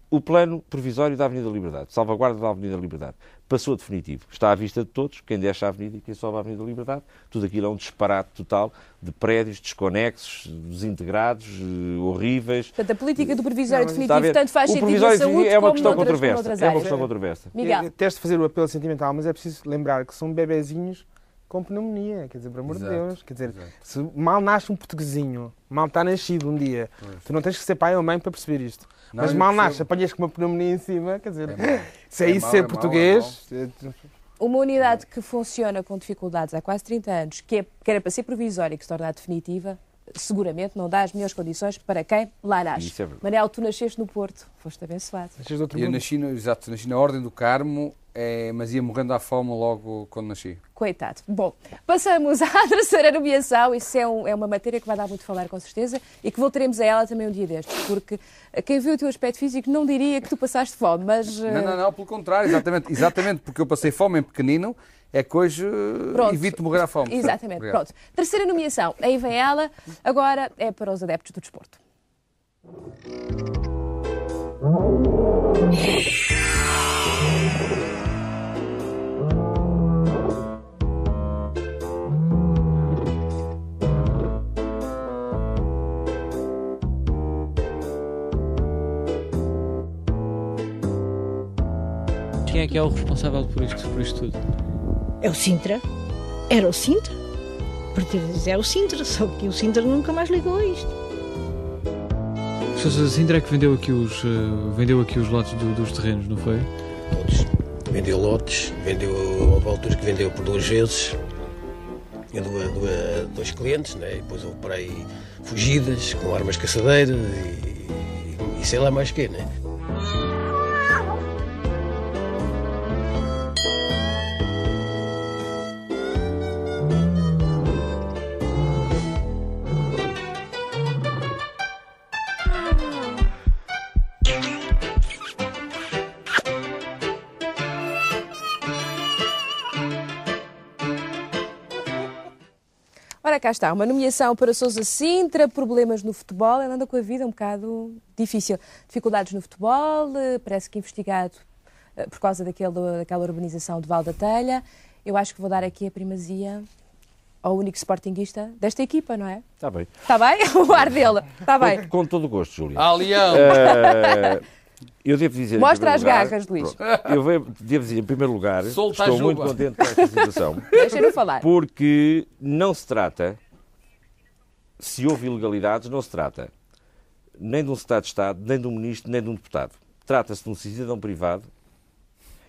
o plano provisório da Avenida da Liberdade, salvaguarda da Avenida da Liberdade, passou a definitivo. Está à vista de todos, quem desce a Avenida e quem sobe a Avenida da Liberdade. Tudo aquilo é um disparate total de prédios desconexos, desintegrados, eh, horríveis. Portanto, a política do provisório a definitivo tanto faz o sentido provisório na saúde é uma como questão noutras, controversa. noutras É uma questão controversa. Miguel, Teste fazer o apelo sentimental, mas é preciso lembrar que são bebezinhos com pneumonia, quer dizer, por amor Exato, de Deus. Quer dizer, exato. se mal nasce um portuguesinho, mal está nascido um dia, tu não tens que ser pai ou mãe para perceber isto. Não, mas mal nasce, apanhas com uma pneumonia em cima, quer dizer, É se é, É isso mau, ser é mau, português. uma unidade que funciona com dificuldades há quase 30 anos, que, é, que era para ser provisória e que se torna definitiva, seguramente não dá as melhores condições para quem lá nasce. Isso é verdade. Manel, tu nasceste no Porto, foste abençoado. Nasces de outro Eu mundo. nasci, no, exato, nasci na Ordem do Carmo, é, mas ia morrendo à fome logo quando nasci. Coitado. Bom, passamos à terceira nomeação. Isso é, um- é uma matéria que vai dar muito a falar, com certeza, e que voltaremos a ela também um dia destes, porque eh, quem viu o teu aspecto físico não diria que tu passaste fome, mas. eh, Não, não, não, pelo contrário, exatamente, exatamente porque eu passei fome em pequenino, é que hoje eh, Pronto. evito morrer à fome. Exatamente, Obrigado. pronto. Terceira nomeação, aí vem ela, agora é para os adeptos do desporto. Quem é que é o responsável por isto, por isto tudo? É o Sintra. Era o Sintra. Dizer é o Sintra, só que o Sintra nunca mais ligou a isto. O Sintra é que vendeu aqui os, eh, vendeu aqui os lotes do- dos terrenos, não foi? Todos. Vendeu lotes, vendeu, houve alturas que vendeu por duas vezes, a, dois clientes, né? e depois houve por aí fugidas com armas caçadeiras e, e sei lá mais o quê, né? Cá está, uma nomeação para Sousa Sintra, problemas no futebol, ele anda com a vida um bocado difícil. Dificuldades no futebol, eh, parece que investigado eh, por causa daquele, daquela urbanização de Val da Telha. Eu acho que vou dar aqui a primazia ao único sportinguista desta equipa, não é? Está bem. Está bem? O ar dele. Está bem. Com, com todo o gosto, Júlia. Ah, Leão! Eh, eu devo dizer. Mostra as lugar- garras, Luís. Pronto. Eu devo dizer, em primeiro lugar, Solta a estou muito contente com esta situação. Deixa-me falar. Porque não se trata, se houve ilegalidades, não se trata nem de um Estado de Estado, nem de um ministro, nem de um deputado. Trata-se de um cidadão privado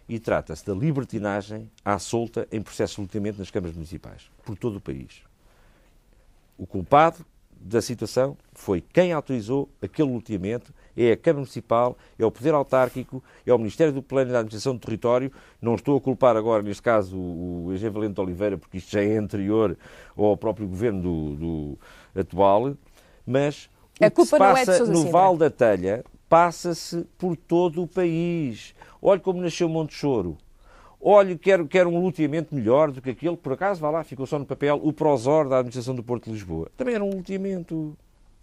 e trata-se da libertinagem à solta em processo de loteamento nas câmaras municipais, por todo o país. O culpado da situação foi quem autorizou aquele loteamento, é a Câmara Municipal, é o Poder Autárquico, é o Ministério do Plano e da Administração do Território. Não estou a culpar agora, neste caso, o Eugênio Valente de Oliveira, porque isto já é anterior ao próprio governo do, do atual, mas o A que culpa se é passa Sousa no. Val da Telha passa-se por todo o país. Olhe como nasceu Monte Choro. Olhe, quero, quero um loteamento melhor do que aquele, que por acaso, vá lá, ficou só no papel, o Prosor da Administração do Porto de Lisboa. Também era um loteamento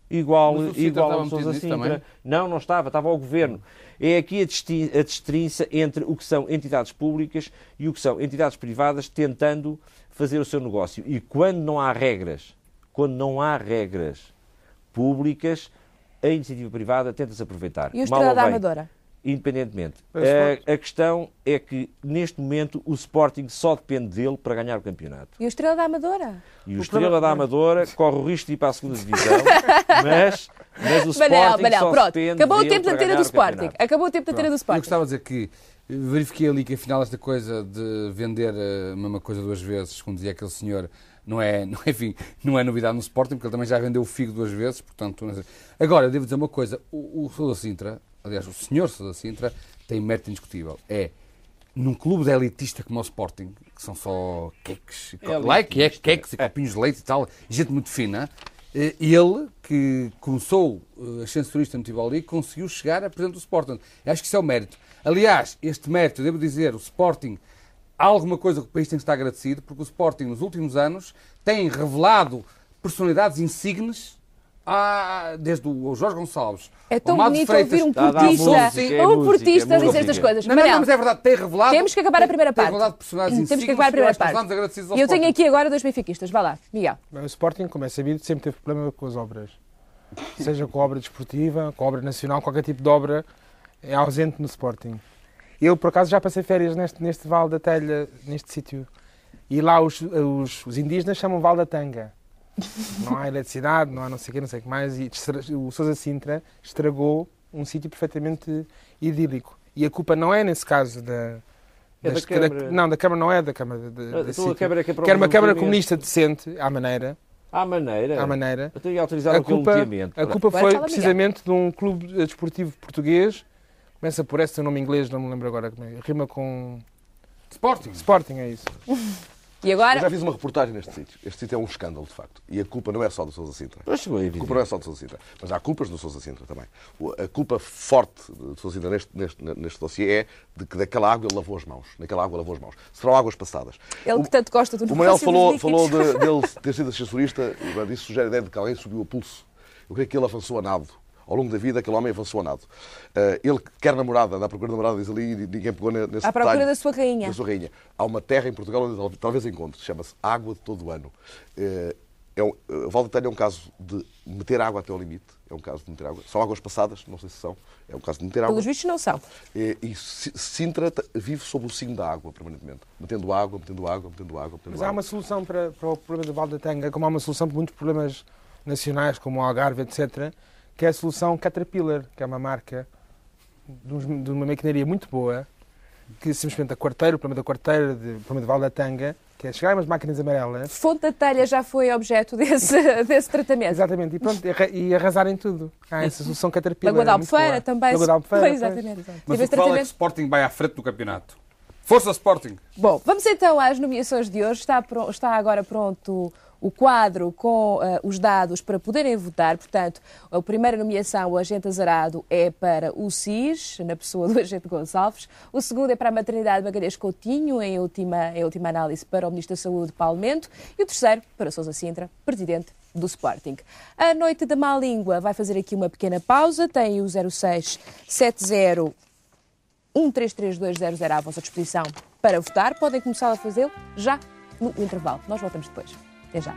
igual, igual Sousa nisso Sintra. também? Não, não estava, estava ao Governo. É aqui a, distin a distinça entre o que são entidades públicas e o que são entidades privadas tentando fazer o seu negócio. E quando não há regras, quando não há regras públicas, a iniciativa privada tenta-se aproveitar. E o ou da bem, Amadora? Independentemente. Sporting- A, a questão é que, neste momento, o Sporting só depende dele para ganhar o campeonato. E o Estrela da Amadora? E o, O Estrela problema- da Amadora corre o risco de ir para a segunda divisão, mas, mas o Manel, Sporting Manel, só pronto. depende Acabou o tempo da para antena ganhar do o Sporting. campeonato. Acabou o tempo da antena do Eu Sporting. gostava de dizer que verifiquei ali que afinal esta coisa de vender eh, a mesma coisa duas vezes, como dizia aquele senhor, não é, não, é, enfim, não é novidade no Sporting, porque ele também já vendeu o figo duas vezes, portanto... Agora, eu devo dizer uma coisa, o, o Sousa Sintra, aliás, o senhor Sousa Sintra, tem mérito indiscutível. É, num clube de elitista como o Sporting, que são só queques, e é que é queques e copinhos de leite e tal, gente muito fina, Eh, Ele, que começou eh, a ascensorista no Tivoli, conseguiu chegar a presidente do Sporting. Eu acho que isso é o mérito. Aliás, este mérito, eu devo dizer, o Sporting, há alguma coisa que o país tem que estar agradecido, porque o Sporting, nos últimos anos, tem revelado personalidades insignes, desde o Jorge Gonçalves. É tão bonito Freitas, ouvir um portista, música, é um música, portista é dizer música. estas coisas. Não, não, não, mas é verdade, tem revelado. Temos que acabar a primeira tem parte. revelado personagens Temos que acabar a primeira parte. E eu tenho aqui agora dois benfiquistas. Vá lá, Miguel. Bem, O Sporting, como é sabido, sempre teve problema com as obras. Seja com a obra desportiva, com a obra nacional, qualquer tipo de obra é ausente no Sporting. Eu, por acaso, já passei férias neste, neste Vale da Telha, neste sítio. E lá os, os, os indígenas chamam Vale da Tanga. Não há eletricidade, não há não sei o quê, não sei o que mais. E o Sousa Sintra estragou um sítio perfeitamente idílico. E a culpa não é, nesse caso, da... É da Câmara. não, da Câmara não é da Câmara. Da, da, Então desse a sítio. Câmara é que que era uma Câmara comunista decente, à maneira. À maneira. À maneira. Eu tenho autorizado A culpa, a culpa foi precisamente de um clube desportivo português. Começa por esse, nome inglês, não me lembro agora. como é. Rima com. Sporting. Sporting, é isso. E Eu já agora, fiz uma reportagem neste sítio. Este sítio é um escândalo, de facto. E a culpa não é só do Sousa Sintra. Pois chegou a culpa não é só do Sousa Sintra. Mas há culpas do Sousa Sintra também. O- A culpa forte do Sousa Sintra neste, neste, neste dossiê é de que daquela água ele lavou as mãos. Naquela água lavou as mãos. Serão águas passadas. ele que tanto gosta do O Manuel falou, falou de, dele ter sido ascensorista, e, bem, isso sugere a ideia de que alguém subiu a pulso. Eu creio que ele avançou a nado. Ao longo da vida, aquele homem avançou a nado. Eh, ele que quer namorada, anda à procura de namorada, diz ali, e ninguém pegou ne- nesse À procura detalhe. da sua rainha. Da sua rainha. Há uma terra em Portugal onde tal- talvez encontre, chama-se Água de Todo o Ano. Eh, é um, o Val é um caso de meter água até ao limite. É um caso de meter água. São águas passadas, não sei se são. É um caso de meter água. Pelos vistos não são. E, e Si- Sintra vive sob o signo da água permanentemente. Metendo água, metendo água, metendo água, metendo Mas água. há uma solução para, para o problema do Vale da Tanga, como há uma solução para muitos problemas nacionais, como o Algarve, etc., que é a solução Caterpillar, que é uma marca de, de uma maquinaria muito boa, que simplesmente a quarteira, o problema da quarteira, de- o problema do Vale da Tanga, que é chegar umas máquinas amarelas, Fonte da telha já foi objeto desse, desse tratamento. exatamente, e, pronto, e arra- arrasarem tudo. Há essa solução Caterpillar. Lagoa da é Albufeira boa. também. Lagoa da Albufeira, exatamente. Mas o que vale é que. Sporting vai à frente do campeonato. Força Sporting! Bom, vamos então às nomeações de hoje. Está, pro- está agora pronto o quadro com eh, os dados para poderem votar. Portanto, a primeira nomeação, o agente azarado, é para o SIS, na pessoa do agente Gonçalves. O segundo é para a maternidade Magalhães Coutinho, em última, em última análise para o Ministro da Saúde, Paulo Mento. E o terceiro, para Sousa Sintra, presidente do Sporting. A noite da má língua vai fazer aqui uma pequena pausa. Tem o 0670 133200 à vossa disposição para votar. Podem começar a fazê-lo já no intervalo. Nós voltamos depois. Até já.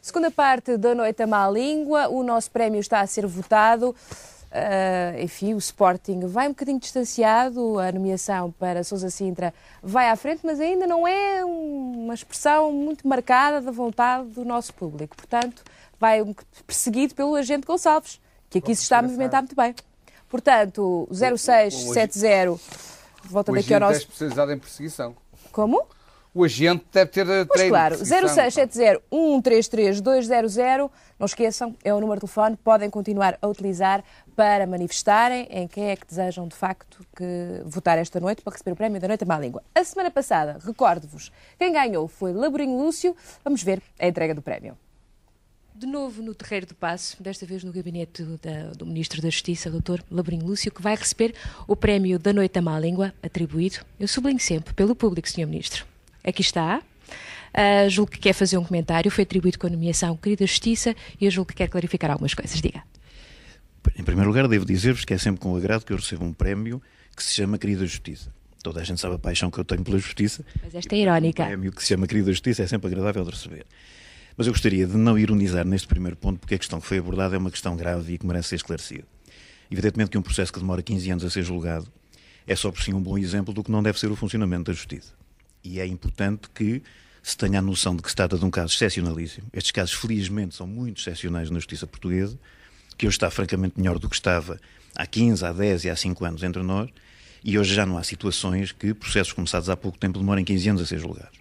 Segunda parte da Noite à Má Língua, o nosso prémio está a ser votado. Ah, enfim, o Sporting vai um bocadinho distanciado, a nomeação para Sousa Sintra vai à frente, mas ainda não é um- uma expressão muito marcada da vontade do nosso público. Portanto, vai um perseguido pelo agente Gonçalves, que aqui se está a movimentar muito bem. Portanto, 0670, volta O daqui ao agente é nosso. especializado em perseguição. Como? O agente deve ter eh, Pois treino. claro, de perseguição. 0670 133 200, não esqueçam, é o número de telefone, podem continuar a utilizar para manifestarem em quem é que desejam de facto que votar esta noite para receber o prémio da Noite à Má Língua. A semana passada, recordo-vos, quem ganhou foi Laborinho Lúcio, vamos ver a entrega do prémio. De novo no Terreiro do Passo, desta vez no gabinete da- do Ministro da Justiça, Dr. Labrinho Lúcio, que vai receber o prémio da Noite à Má Língua, atribuído, eu sublinho sempre, pelo público, Sr. Ministro. Aqui está. Ah, julgo que quer fazer um comentário, foi atribuído com a nomeação Querida Justiça e eu julgo que quer clarificar algumas coisas. Diga. Em primeiro lugar, devo dizer-vos que é sempre com agrado que eu recebo um prémio que se chama Querida Justiça. Toda a gente sabe a paixão que eu tenho pela justiça. Mas esta é irónica. Um prémio que se chama Querida Justiça é sempre agradável de receber. Mas eu gostaria de não ironizar neste primeiro ponto, porque a questão que foi abordada é uma questão grave e que merece ser esclarecida. Evidentemente que um processo que demora 15 anos a ser julgado é só por si um bom exemplo do que não deve ser o funcionamento da justiça. E é importante que se tenha a noção de que se trata de um caso excepcionalíssimo. Estes casos, felizmente, são muito excepcionais na justiça portuguesa, que hoje está francamente melhor do que estava há 15, há 10 e há 5 anos entre nós, e hoje já não há situações que processos começados há pouco tempo demorem 15 anos a ser julgados.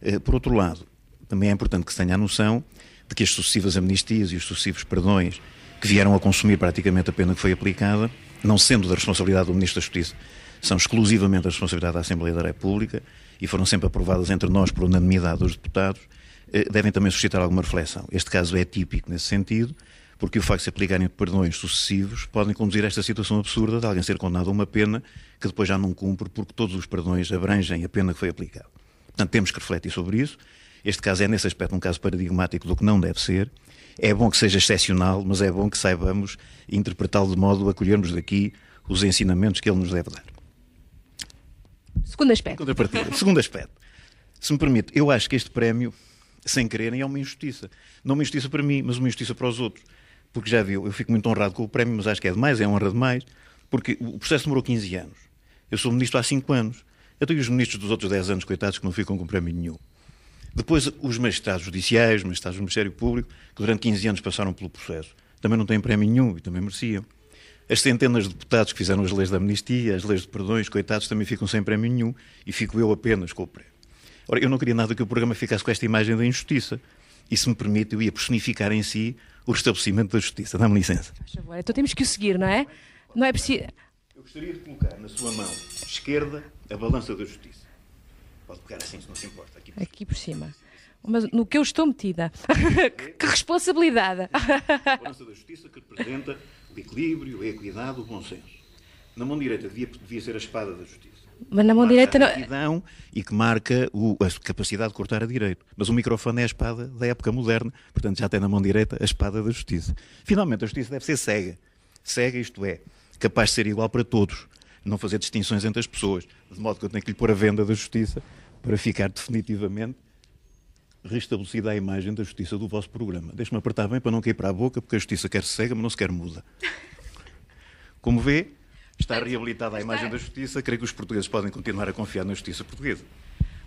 Eh, Por outro lado, também é importante que se tenha a noção de que as sucessivas amnistias e os sucessivos perdões que vieram a consumir praticamente a pena que foi aplicada, não sendo da responsabilidade do Ministro da Justiça, são exclusivamente da responsabilidade da Assembleia da República e foram sempre aprovadas entre nós por unanimidade dos deputados, eh, devem também suscitar alguma reflexão. Este caso é típico nesse sentido, porque o facto de se aplicarem perdões sucessivos podem conduzir a esta situação absurda de alguém ser condenado a uma pena que depois já não cumpre porque todos os perdões abrangem a pena que foi aplicada. Portanto, temos que refletir sobre isso. Este caso é, nesse aspecto, um caso paradigmático do que não deve ser. É bom que seja excepcional, mas é bom que saibamos interpretá-lo de modo a colhermos daqui os ensinamentos que ele nos deve dar. Segundo aspecto. Segundo aspecto. Se me permite, eu acho que este prémio, sem quererem, é uma injustiça. Não uma injustiça para mim, mas uma injustiça para os outros. Porque já viu, eu fico muito honrado com o prémio, mas acho que é demais, é honra demais, porque o processo demorou 15 anos. Eu sou ministro há 5 anos. Eu tenho os ministros dos outros 10 anos, coitados, que não ficam com prémio nenhum. Depois, os magistrados judiciais, os magistrados do Ministério Público, que durante 15 anos passaram pelo processo, também não têm prémio nenhum e também mereciam. As centenas de deputados que fizeram as leis da amnistia, as leis de perdões, coitados, também ficam sem prémio nenhum e fico eu apenas com o prémio. Ora, eu não queria nada que o programa ficasse com esta imagem da injustiça. E, se me permite, eu ia personificar em si o restabelecimento da justiça. Dá-me licença. Então temos que o seguir, não é? Não é preciso. Eu gostaria de colocar na sua mão esquerda a balança da justiça. Pode pegar assim, se não se importa. Aqui. Aqui por cima. Mas no que eu estou metida. que responsabilidade. A balança da justiça que representa equilíbrio, a equidade, o bom senso. Na mão direita devia, devia ser a espada da justiça. Mas na mão direita não. Retidão e que marca o- a capacidade de cortar a direito. Mas o microfone é a espada da época moderna, portanto já tem na mão direita a espada da justiça. Finalmente, a justiça deve ser cega. Cega, isto é, capaz de ser igual para todos, não fazer distinções entre as pessoas, de modo que eu tenho que lhe pôr a venda da justiça para ficar definitivamente restabelecida a imagem da justiça do vosso programa. Deixe-me apertar bem para não cair para a boca, porque a justiça quer cega, mas não se quer muda. Como vê, está reabilitada a imagem da justiça, creio que os portugueses podem continuar a confiar na justiça portuguesa.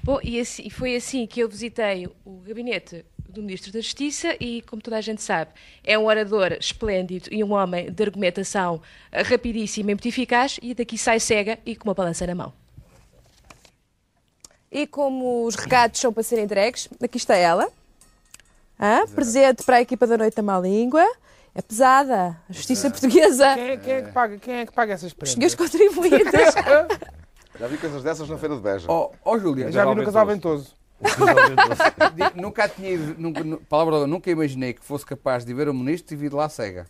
Bom, e, assim- foi assim que eu visitei o gabinete do Ministro da Justiça e, como toda a gente sabe, é um orador esplêndido e um homem de argumentação eh, rapidíssima e muito eficaz e daqui sai cega e com uma balança na mão. E como os recados são para serem entregues, aqui está ela. Hã? Presente para a equipa da Noite da Má Língua. É pesada. A justiça portuguesa. Quem é, quem é que paga, quem é que paga essas Os prendas? senhores contribuintes. Já vi coisas dessas na Feira de Beja. Ó oh, Júlia, Já vi no Casal Ventoso. Nunca tinha ido, nunca, nu- palavra, nunca imaginei que fosse capaz de ver o ministro e vir de lá cega.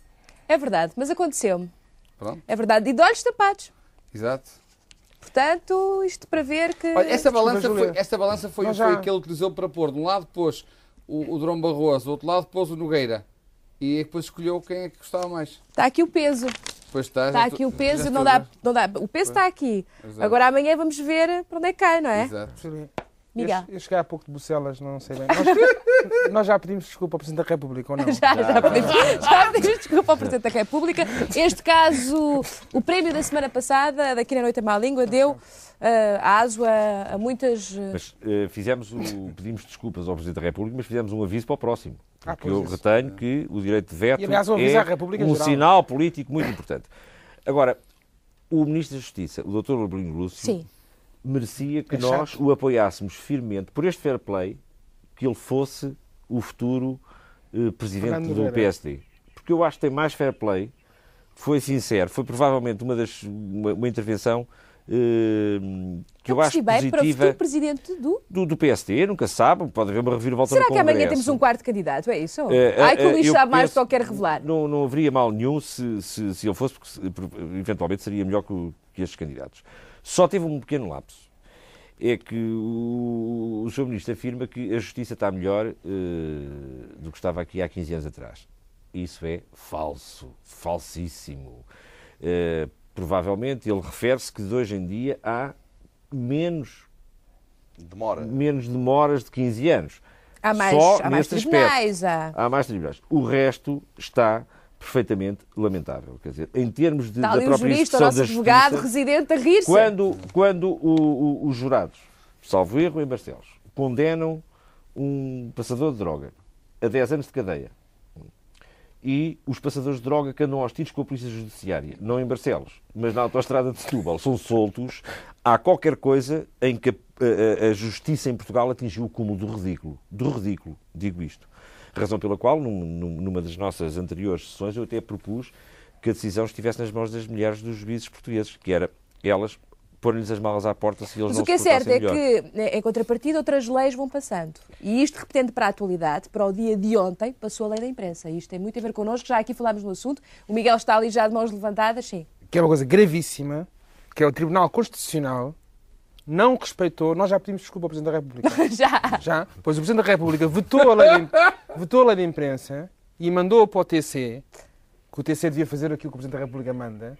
É verdade, mas aconteceu-me. Pronto, É verdade. E de olhos tapados. exato. Portanto, isto para ver que. Olha, essa balança foi, essa balança foi, foi já- aquele que dizeu para pôr. De um lado pôs o, o Drão Barroso, do outro lado pôs o Nogueira. E depois escolheu quem é que gostava mais. Está aqui o peso. Depois está, Está aqui estou- o peso, não dá, não dá. O peso está aqui. Exato. Agora amanhã vamos ver para onde é que cai, não é? Exato. Miguel. Eu, eu cheguei há pouco de Bucelas, não sei bem. Nós, nós já pedimos desculpa ao Presidente da República, ou não? Já, já, pedimos, já pedimos desculpa ao Presidente da República. Este caso, o prémio da semana passada, daqui na Noite a Má Língua, deu eh, aso a, a muitas. eh, Mas eh, fizemos o, pedimos desculpas ao Presidente da República, mas fizemos um aviso para o próximo. Ah, Porque eu isso. retenho que o direito de veto E, aliás, um aviso é à um geral. sinal político muito importante. Agora, o Ministro da Justiça, o Dr. Abelinho Lúcio, Sim. Merecia que É nós chato. o apoiássemos firmemente por este fair play, que ele fosse o futuro eh, Presidente Fernando do. PSD. Porque eu acho que tem mais fair play, foi sincero, foi provavelmente uma, das, uma, uma intervenção eh, que eu Não acho bem, para o positiva futuro Presidente do. do, do PSD, nunca se sabe, pode haver uma reviravolta Será no que amanhã Congresso. temos um quarto candidato? É isso? Eh, Ai, que o Luís eu sabe mais do penso- que ele quer revelar. Não, não haveria mal nenhum se, se, se ele fosse, porque eventualmente seria melhor que, o- que estes candidatos. Só teve um pequeno lapso. É que o, o Sr. Ministro afirma que a justiça está melhor eh, do que estava aqui há 15 anos atrás. Isso é falso, falsíssimo. Eh, provavelmente ele refere-se que de hoje em dia há menos, Demora. menos demoras de 15 anos. Há mais, Só há mais tribunais. Há... Há mais tribunais. O resto está perfeitamente lamentável. Quer dizer, em termos de, Está da ali o própria jurista, o nosso advogado justiça, residente a rir-se. quando, quando o- o- os jurados, salvo erro em Barcelos, condenam um passador de droga a 10 anos de cadeia e os passadores de droga que andam aos tiros com a Polícia Judiciária, não em Barcelos, mas na autoestrada de Setúbal, são soltos, há qualquer coisa em que a, a- a justiça em Portugal atingiu o cúmulo do ridículo. Do ridículo, digo isto. Razão pela qual, num- num- numa das nossas anteriores sessões, eu até propus que a decisão estivesse nas mãos das mulheres dos juízes portugueses, que era elas pôr-lhes as malas à porta se eles Mas não o que é certo é melhor. que, em contrapartida, outras leis vão passando. E isto, repetendo para a atualidade, para o dia de ontem, passou a lei da imprensa. Isto tem muito a ver connosco, já aqui falámos no assunto. O Miguel está ali já de mãos levantadas, sim. que é uma coisa gravíssima, que é o Tribunal Constitucional não respeitou, nós já pedimos desculpa ao Presidente da República. já. Já, pois o Presidente da República vetou a lei de, vetou a lei de imprensa e mandou para o TC, que o TC devia fazer aquilo que o Presidente da República manda,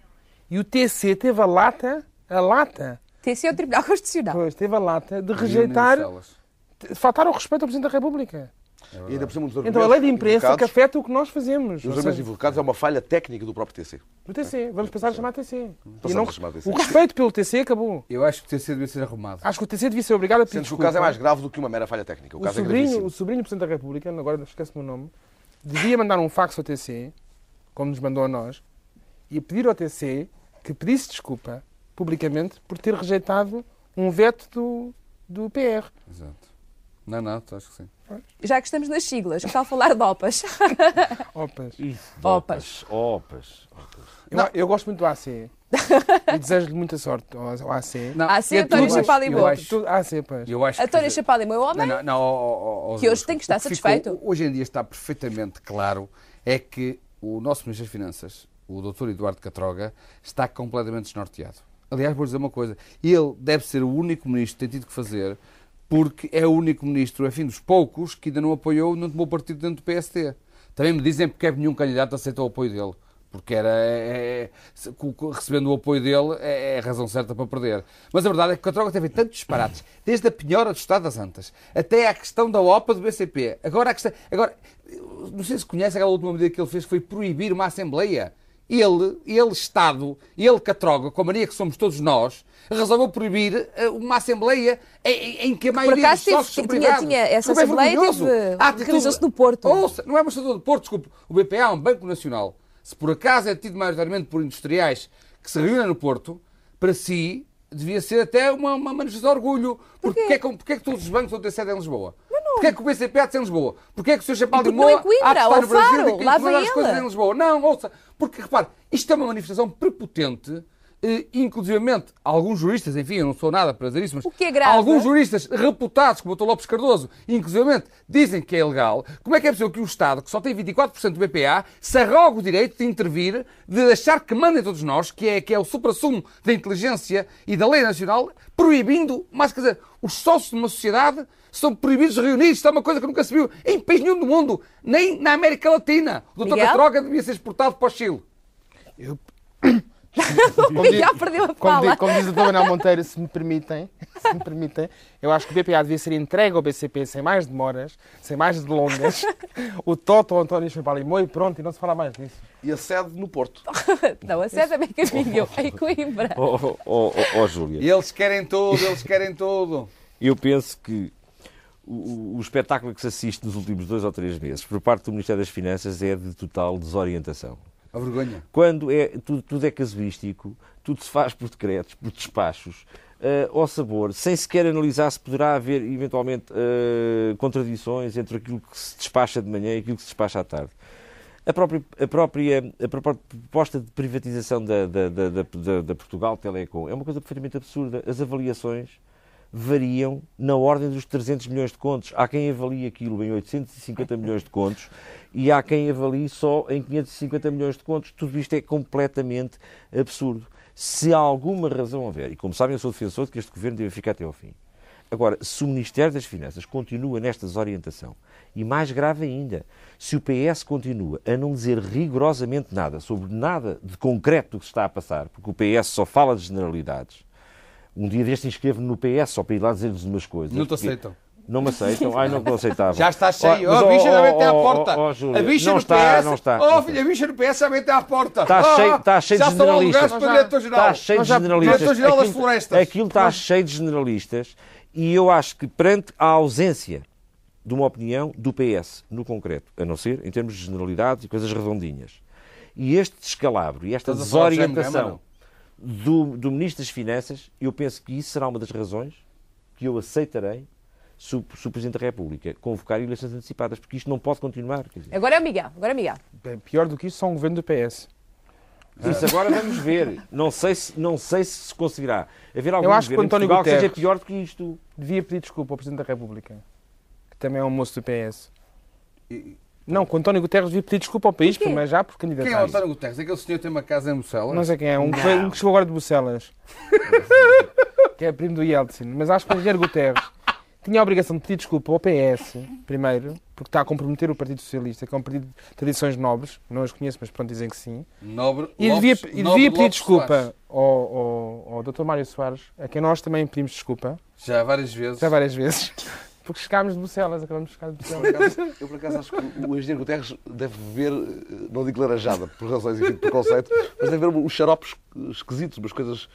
e o TC teve a lata, a lata, TC é o Tribunal Constitucional. pois, teve a lata de rejeitar, de faltar ao respeito ao Presidente da República. E ainda por cima dos Então a lei de imprensa que afeta o que nós fazemos. Os argumentos invocados é uma falha técnica do próprio TC. do TC, vamos passar a chamar TC. E não- a chamar TC. O respeito pelo TC acabou. Eu acho que o TC devia ser arrumado. Acho que o TC devia ser obrigado a pedir Sendo que o caso é mais grave do que uma mera falha técnica. O, O caso é sobrinho, gravíssimo. o sobrinho do Presidente da República, agora esquece-me o nome, devia mandar um fax ao TC, como nos mandou a nós, e pedir ao TC que pedisse desculpa publicamente por ter rejeitado um veto do, do PR. Exato. Não, não, acho que sim. Já que estamos nas siglas, que tal falar de OPAs? Opas. Opas. Opas. Eu, eu gosto muito do AC. e desejo-lhe muita sorte ao, ao AC. Não, AC, E a António eu acho- tudo- AC, pois. Eu acho que- António Chapalimou é o homem? Não, não, não, ó, ó, ó, Que hoje Zé, tem que estar o ficou- satisfeito. hoje em dia está perfeitamente claro é que o nosso Ministro das Finanças, o Dr. Eduardo Catroga, está completamente desnorteado. Aliás, vou dizer uma coisa, ele deve ser o único ministro que tem tido que fazer, porque é o único ministro, enfim, dos poucos, que ainda não apoiou, não tomou partido dentro do PST. Também me dizem porque é que nenhum candidato aceitou o apoio dele. Porque era, é- é- recebendo o apoio dele é, é a razão certa para perder. Mas a verdade é que o Catroga teve tantos disparates, desde a penhora do Estado das Antas até à questão da OPA do BCP. Agora, a questão, agora não sei se conhece aquela última medida que ele fez, que foi proibir uma Assembleia. Ele, ele Estado, ele Catroga, com a mania que somos todos nós, resolveu proibir eh, uma Assembleia em, em- que a maioria acaso dos sócios são tinha- tinha essa é Assembleia teve- realizou-se no Porto. Ouça, não é um estatuto do Porto, desculpe. O BPA é um banco nacional. Se por acaso é tido maioritariamente por industriais que se reúnem no Porto, para si devia ser até uma, uma manifestação de orgulho. Porque porquê? é que, porquê é que todos os bancos vão ter sede em Lisboa? Porquê é que o BCP há de ser em Lisboa? Porquê é que o Sr. Chapéu de Moa há de estar no Brasil e que as coisas em Lisboa? Não, ouça. Porque, repare, isto é uma manifestação prepotente eh, inclusivamente alguns juristas, enfim, eu não sou nada para dizer isso, mas O que é grave. alguns juristas reputados, como o Dr. Lopes Cardoso, inclusivamente, dizem que é ilegal. Como é que é possível que o Estado, que só tem 24% do BPA, se arrogue o direito de intervir, de achar que manda em todos nós, que é, que é o supra-sumo da inteligência e da lei nacional, proibindo, mas quer dizer, os sócios de uma sociedade são proibidos de reunir. Isto é uma coisa que nunca se viu em país nenhum do mundo, nem na América Latina. O Dr. Miguel? Catroga devia ser exportado para o Chile. O Miguel perdeu a Como, fala. di- como diz a Dona Manuel Monteiro, se me permitem, se me permitem, eu acho que o BPA devia ser entregue ao BCP sem mais demoras, sem mais delongas. o Toto, o António Champalimou e pronto, e não se fala mais disso. E a sede no Porto. Não, a sede é bem caminho, em Coimbra. Oh, oh, oh, oh, oh, Júlia. Eles querem tudo, eles querem tudo. Eu penso que o- o espetáculo que se assiste nos últimos dois ou três meses por parte do Ministério das Finanças é de total desorientação. A vergonha. Quando é, tudo, tudo é casuístico, tudo se faz por decretos, por despachos, eh, ao sabor, sem sequer analisar se poderá haver eventualmente eh, contradições entre aquilo que se despacha de manhã e aquilo que se despacha à tarde. A própria, a própria, a própria proposta de privatização da, da, da, da- da Portugal Telecom é uma coisa perfeitamente absurda. As avaliações variam na ordem dos 300 milhões de contos. Há quem avalie aquilo em 850 milhões de contos e há quem avalie só em 550 milhões de contos. Tudo isto é completamente absurdo. Se há alguma razão houver, e como sabem, eu sou defensor de que este governo deve ficar até ao fim. Agora, se o Ministério das Finanças continua nesta desorientação, e mais grave ainda, se o PS continua a não dizer rigorosamente nada sobre nada de concreto do que se está a passar, porque o PS só fala de generalidades, um dia deste inscrevo-me no PS só para ir lá dizer-lhes umas coisas. Não te aceitam. Não me aceitam? Ai, não me aceitavam. Já está cheio. Oh, a bicha já mete à oh, porta. oh, oh, a bicha não no está, PS. não está. Oh, filha, a bicha no PS já mete à porta. Está Ah, cheio, está cheio já de estão generalistas. alugados para diretor-geral. Está cheio de já- generalistas. Diretor-geral das Aquilo- florestas. Aquilo está cheio de generalistas e eu acho que perante a ausência de uma opinião do PS, no concreto, a não ser em termos de generalidades e coisas redondinhas, e este descalabro e esta a desorientação do, do Ministro das Finanças, eu penso que isso será uma das razões que eu aceitarei se o, se o Presidente da República convocar eleições antecipadas, porque isto não pode continuar. quer dizer. Agora é o Miguel. Agora é o Miguel. Bem, pior do que isto, só um governo do PS. Isso agora vamos ver. Não sei se, não sei se se conseguirá haver algum Eu acho que o António Portugal que seja Guterres pior do que isto. devia pedir desculpa ao Presidente da República, que também é um moço do PS. Não, que o António Guterres devia pedir desculpa ao país, primeiro já por candidatar. Quem é o António Guterres? Aquele senhor tem uma casa em Bruxelas? Não sei quem é, um, que foi- um que chegou agora de Bruxelas. que é primo do Yeltsin. Mas acho que o engenheiro Guterres tinha a obrigação de pedir desculpa ao PS, primeiro, porque está a comprometer o Partido Socialista, que é um partido de tradições nobres. Não as conheço, mas pronto, dizem que sim. Nobre E Lopes- devia, e Nobre devia pedir Lopes desculpa ao, ao, ao Dr. Mário Soares, a quem nós também pedimos desculpa. Já várias vezes. Já várias vezes. Porque chegámos de Bruxelas, acabamos de chegar de Bruxelas. Eu, por acaso, acho que o engenheiro Guterres deve ver, eh, não digo laranjada, por razões enfim, de preconceito, mas deve ver os xaropes esquisitos, umas coisas,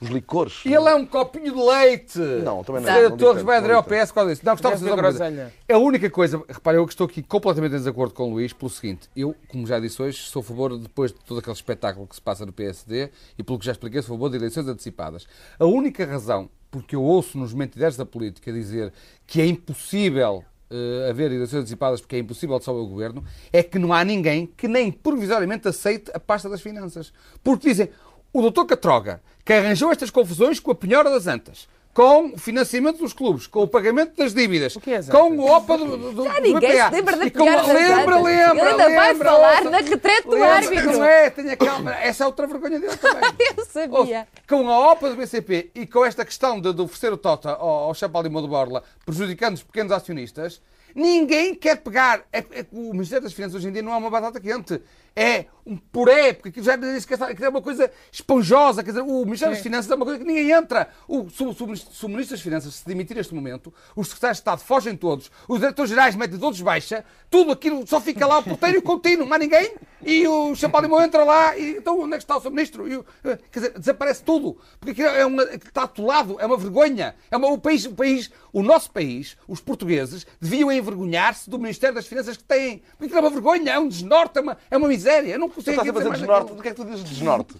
os licores. E ele é um copinho de leite. Não, também não. Não. não Torres tanto, vai aderir ao. PS causa disso. Não, gostava de ver uma groselha. A única coisa, repare, eu que estou aqui completamente em desacordo com o Luís pelo seguinte. Eu, como já disse hoje, sou a favor, depois de todo aquele espetáculo que se passa no PSD e pelo que já expliquei, sou a favor de eleições antecipadas. A única razão porque eu ouço nos mentideiros da política dizer que é impossível eh, haver eleições antecipadas porque é impossível só o governo, é que não há ninguém que nem provisoriamente aceite a pasta das finanças. Porque dizem, o doutor Catroga, que arranjou estas confusões com a penhora das antas, com o financiamento dos clubes, com o pagamento das dívidas, com o OPA do, do, do Já ninguém BPA, se lembra da e com Lembra, lembra, Ele ainda vai falar ouça. na retrete do árbitro. Não é, tenha calma. Essa é outra vergonha dele também. Eu sabia. com a OPA do BCP e com esta questão de, de oferecer o Tota ao, ao Chapéu Lima de Borla, prejudicando os pequenos acionistas, ninguém quer pegar. É, é que o Ministério das Finanças hoje em dia não é uma batata quente. É um puré, porque aquilo já aquilo é uma coisa esponjosa. Quer dizer, o Ministério das Finanças é uma coisa que ninguém entra. O, se, o- se o Ministro- das Finanças se demitir neste momento, os secretários de Estado fogem todos, os diretores gerais metem todos baixa, tudo aquilo só fica lá o porteiro contínuo, mais ninguém, e o Chapéu Limão entra lá, e então onde é que está o seu Ministro? E eh, quer dizer, desaparece tudo, porque aquilo é uma, está atolado, é uma vergonha. É uma, o, país, o país, o nosso país, os portugueses, deviam envergonhar-se do Ministério das Finanças que têm, porque aquilo é uma vergonha, é um desnorte, é uma, é uma miséria. Eu não Tu consigo estás a dizer fazer mais desnorte. Do que é que tu dizes desnorte?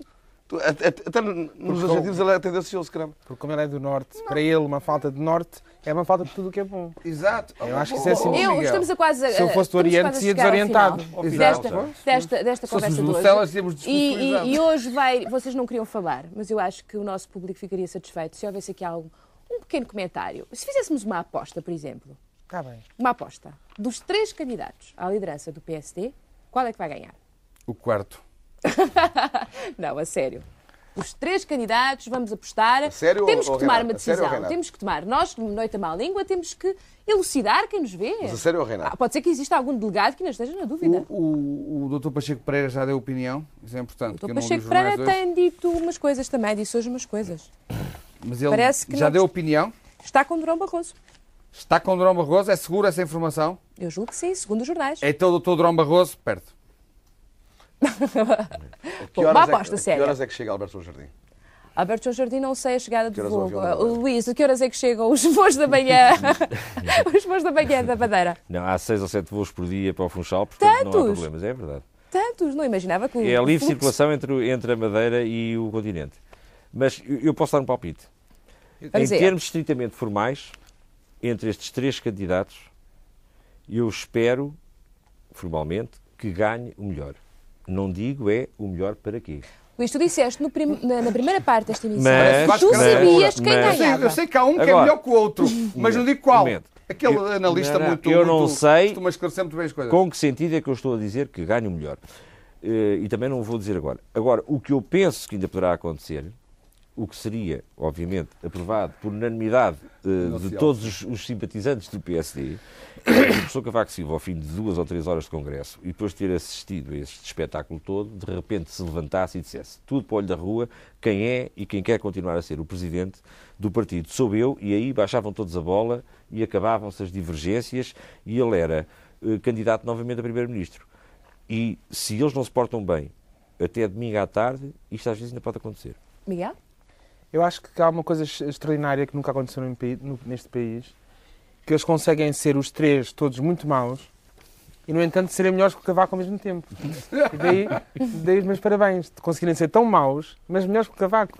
Tu- Até, até nos adjetivos ele é tendencioso, caramba. Porque como ele é do Norte, para ele uma falta de Norte é uma falta de tudo o que é bom. Exato. Eu acho que isso é assim. Eu, estamos a quase a, Se eu fosse do Oriente, seria desorientado. Desta, desta, desta conversa de hoje. E, e, e hoje vai, vocês não queriam falar, mas eu acho que o nosso público ficaria satisfeito se houvesse aqui algo, um pequeno comentário. Se fizéssemos uma aposta, por exemplo, Está bem. uma aposta dos três candidatos à liderança do PSD, qual é que vai ganhar? O quarto. Não, a sério. Os três candidatos, vamos apostar. Sério temos que tomar Renato? uma decisão. Temos que tomar. Nós, no Noite à Má Língua, temos que elucidar quem nos vê. Mas a sério Renato? Ah, pode ser que exista algum delegado que ainda esteja na dúvida. O, o, o Dr. Pacheco Pereira já deu opinião, isso é importante. O Dr. li Pacheco Pereira tem dito umas coisas também, disse hoje umas coisas. Mas ele Parece que já deu opinião? Está com Durão Barroso. Está com o Durão Barroso? É segura essa informação? Eu julgo que sim, segundo os jornais. Então o Dr. Durão Barroso perde. Que Bom, horas, uma é que, aposta a que séria. horas é que chega Alberto João Jardim? Alberto João Jardim, não sei a chegada Que é o voo. Madeira? Luís, a que horas é que chegam os voos da manhã? os voos da manhã da Madeira. Não, há seis ou sete voos por dia para o Funchal, portanto não há Tantos? problemas. É verdade. Tantos, não imaginava que o É a livre fluxo- circulação entre, entre a Madeira e o continente. Mas eu posso dar um palpite. Em dizer. termos estritamente formais, entre estes três candidatos, eu espero, formalmente, que ganhe o melhor. Não digo é o melhor para quê. Luís, tu disseste no prim- na, na primeira parte desta emissão Mas- que tu mas- sabias quem mas- Eu sei, ganhava. eu sei que há um que é Agora- melhor que o outro, mas não digo qual. Momento. Aquele Eu- analista não, muito. eu não muito- sei Costuma esclarecer muito bem as coisas. Com que sentido é que eu estou a dizer que ganho o melhor? Eh, e também não vou dizer agora. Agora, o que eu penso que ainda poderá acontecer, o que seria, obviamente, aprovado por unanimidade eh, de todos os, os simpatizantes do PSD, é que o professor Cavaco Silva, ao fim de duas ou três horas de congresso, e depois de ter assistido a este espetáculo todo, de repente se levantasse e dissesse tudo para o olho da rua, quem é e quem quer continuar a ser o presidente do partido sou eu, e aí baixavam todos a bola e acabavam-se as divergências, e ele era eh, candidato novamente a primeiro-ministro. E se eles não se portam bem até domingo à tarde, isto às vezes ainda pode acontecer. Miguel? Eu acho que há uma coisa ex- extraordinária que nunca aconteceu neste país, que eles conseguem ser os três todos muito maus e, no entanto, serem melhores que o Cavaco ao mesmo tempo. E daí, daí os meus parabéns, de conseguirem ser tão maus, mas melhores que o Cavaco.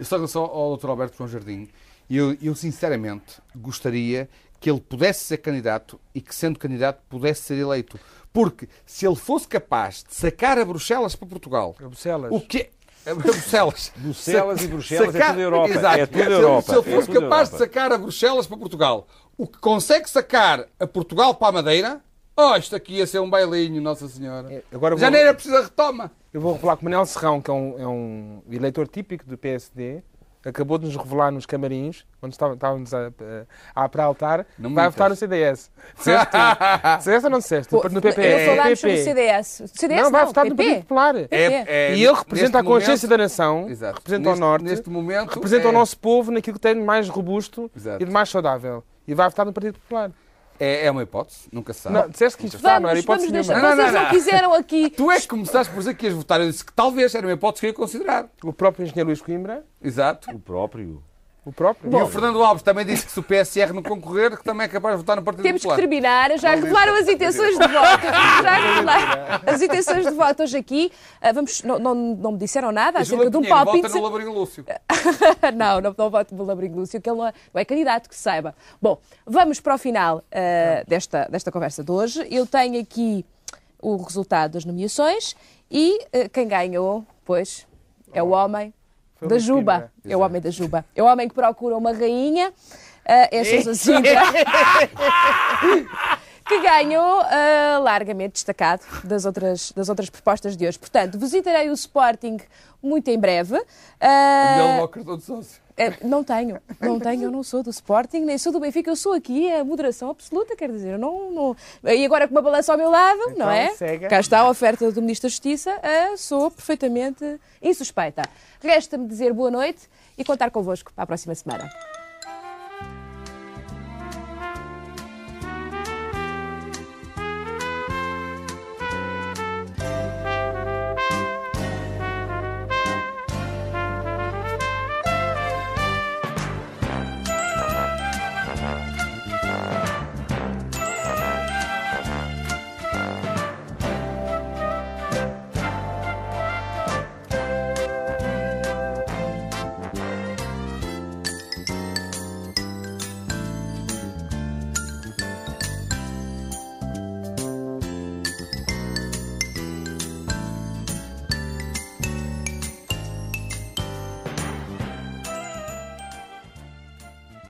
Só em relação ao Dr. Alberto João Jardim, Eu, eu, sinceramente, gostaria que ele pudesse ser candidato e que, sendo candidato, pudesse ser eleito. Porque se ele fosse capaz de sacar a Bruxelas para Portugal, A Bruxelas. o que Bruxelas. Bruxelas e Bruxelas é Sacar- tudo Europa. Exato. É Se ele- Europa. Se ele É fosse tudo capaz de sacar a Bruxelas para Portugal, o que consegue sacar a Portugal para a Madeira, oh, isto aqui ia ser um bailinho, Nossa Senhora. Agora Já vou- nem era preciso a retoma. Eu vou revelar que o Manel Serrão, que é um, é um eleitor típico do PSD, acabou de nos revelar nos camarins, onde estava- estávamos a, a, a pré-altar, me vai votar no. CDS. Disseste? Disseste ou não disseste? Pô, no PP. não falámos sobre PP. o CDS. CDS não, vai não, votar no PP. Partido Popular. É- é- e ele representa a consciência momento- da nação, Exato. representa Neste- o Norte, neste momento, representa é- o nosso povo naquilo que tem de mais robusto Exato. e de mais saudável. E vai votar no Partido Popular. É, é uma hipótese, nunca se sabe. Não, disseste que isto votar, não era Vamos, hipótese vamos nenhuma. deixar. Vocês não quiseram aqui. Tu é que começaste por dizer que ias votar. Eu disse que talvez era uma hipótese que eu ia considerar. O próprio engenheiro Luís Coimbra, Exato. O próprio. O próprio. e o Fernando Alves também disse que se o PSR não concorrer, que também é capaz de votar no Partido Temos que Popular. terminar. Já revelaram as intenções de voto. Já revelaram as intenções de voto hoje aqui. Ah, vamos, não, não, não me disseram nada A acerca de um palpite. vota no Labrinho Lúcio. não, não, não voto no Labrinho Lúcio, que ele não é, não candidato, que saiba. Bom, vamos para o final ah, desta, desta conversa de hoje. Eu tenho aqui o resultado das nomeações e ah, quem ganhou, pois, é o homem Foi da Juba. É o homem da Juba. É o homem que procura uma rainha. ah, é Sousa Sintra. que ganhou ah, largamente destacado das outras, das outras propostas de hoje. Portanto, visitarei o Sporting muito em breve. Ele levou o cartão de sócio. é, não tenho, não tenho, eu não sou do Sporting, nem sou do Benfica, eu sou aqui a moderação absoluta, quer dizer, eu não, não... E agora com uma balança ao meu lado, não Então, é? segue. Cá está a oferta do Ministro da Justiça, ah, sou perfeitamente insuspeita. Resta-me dizer boa noite e contar convosco para a próxima semana.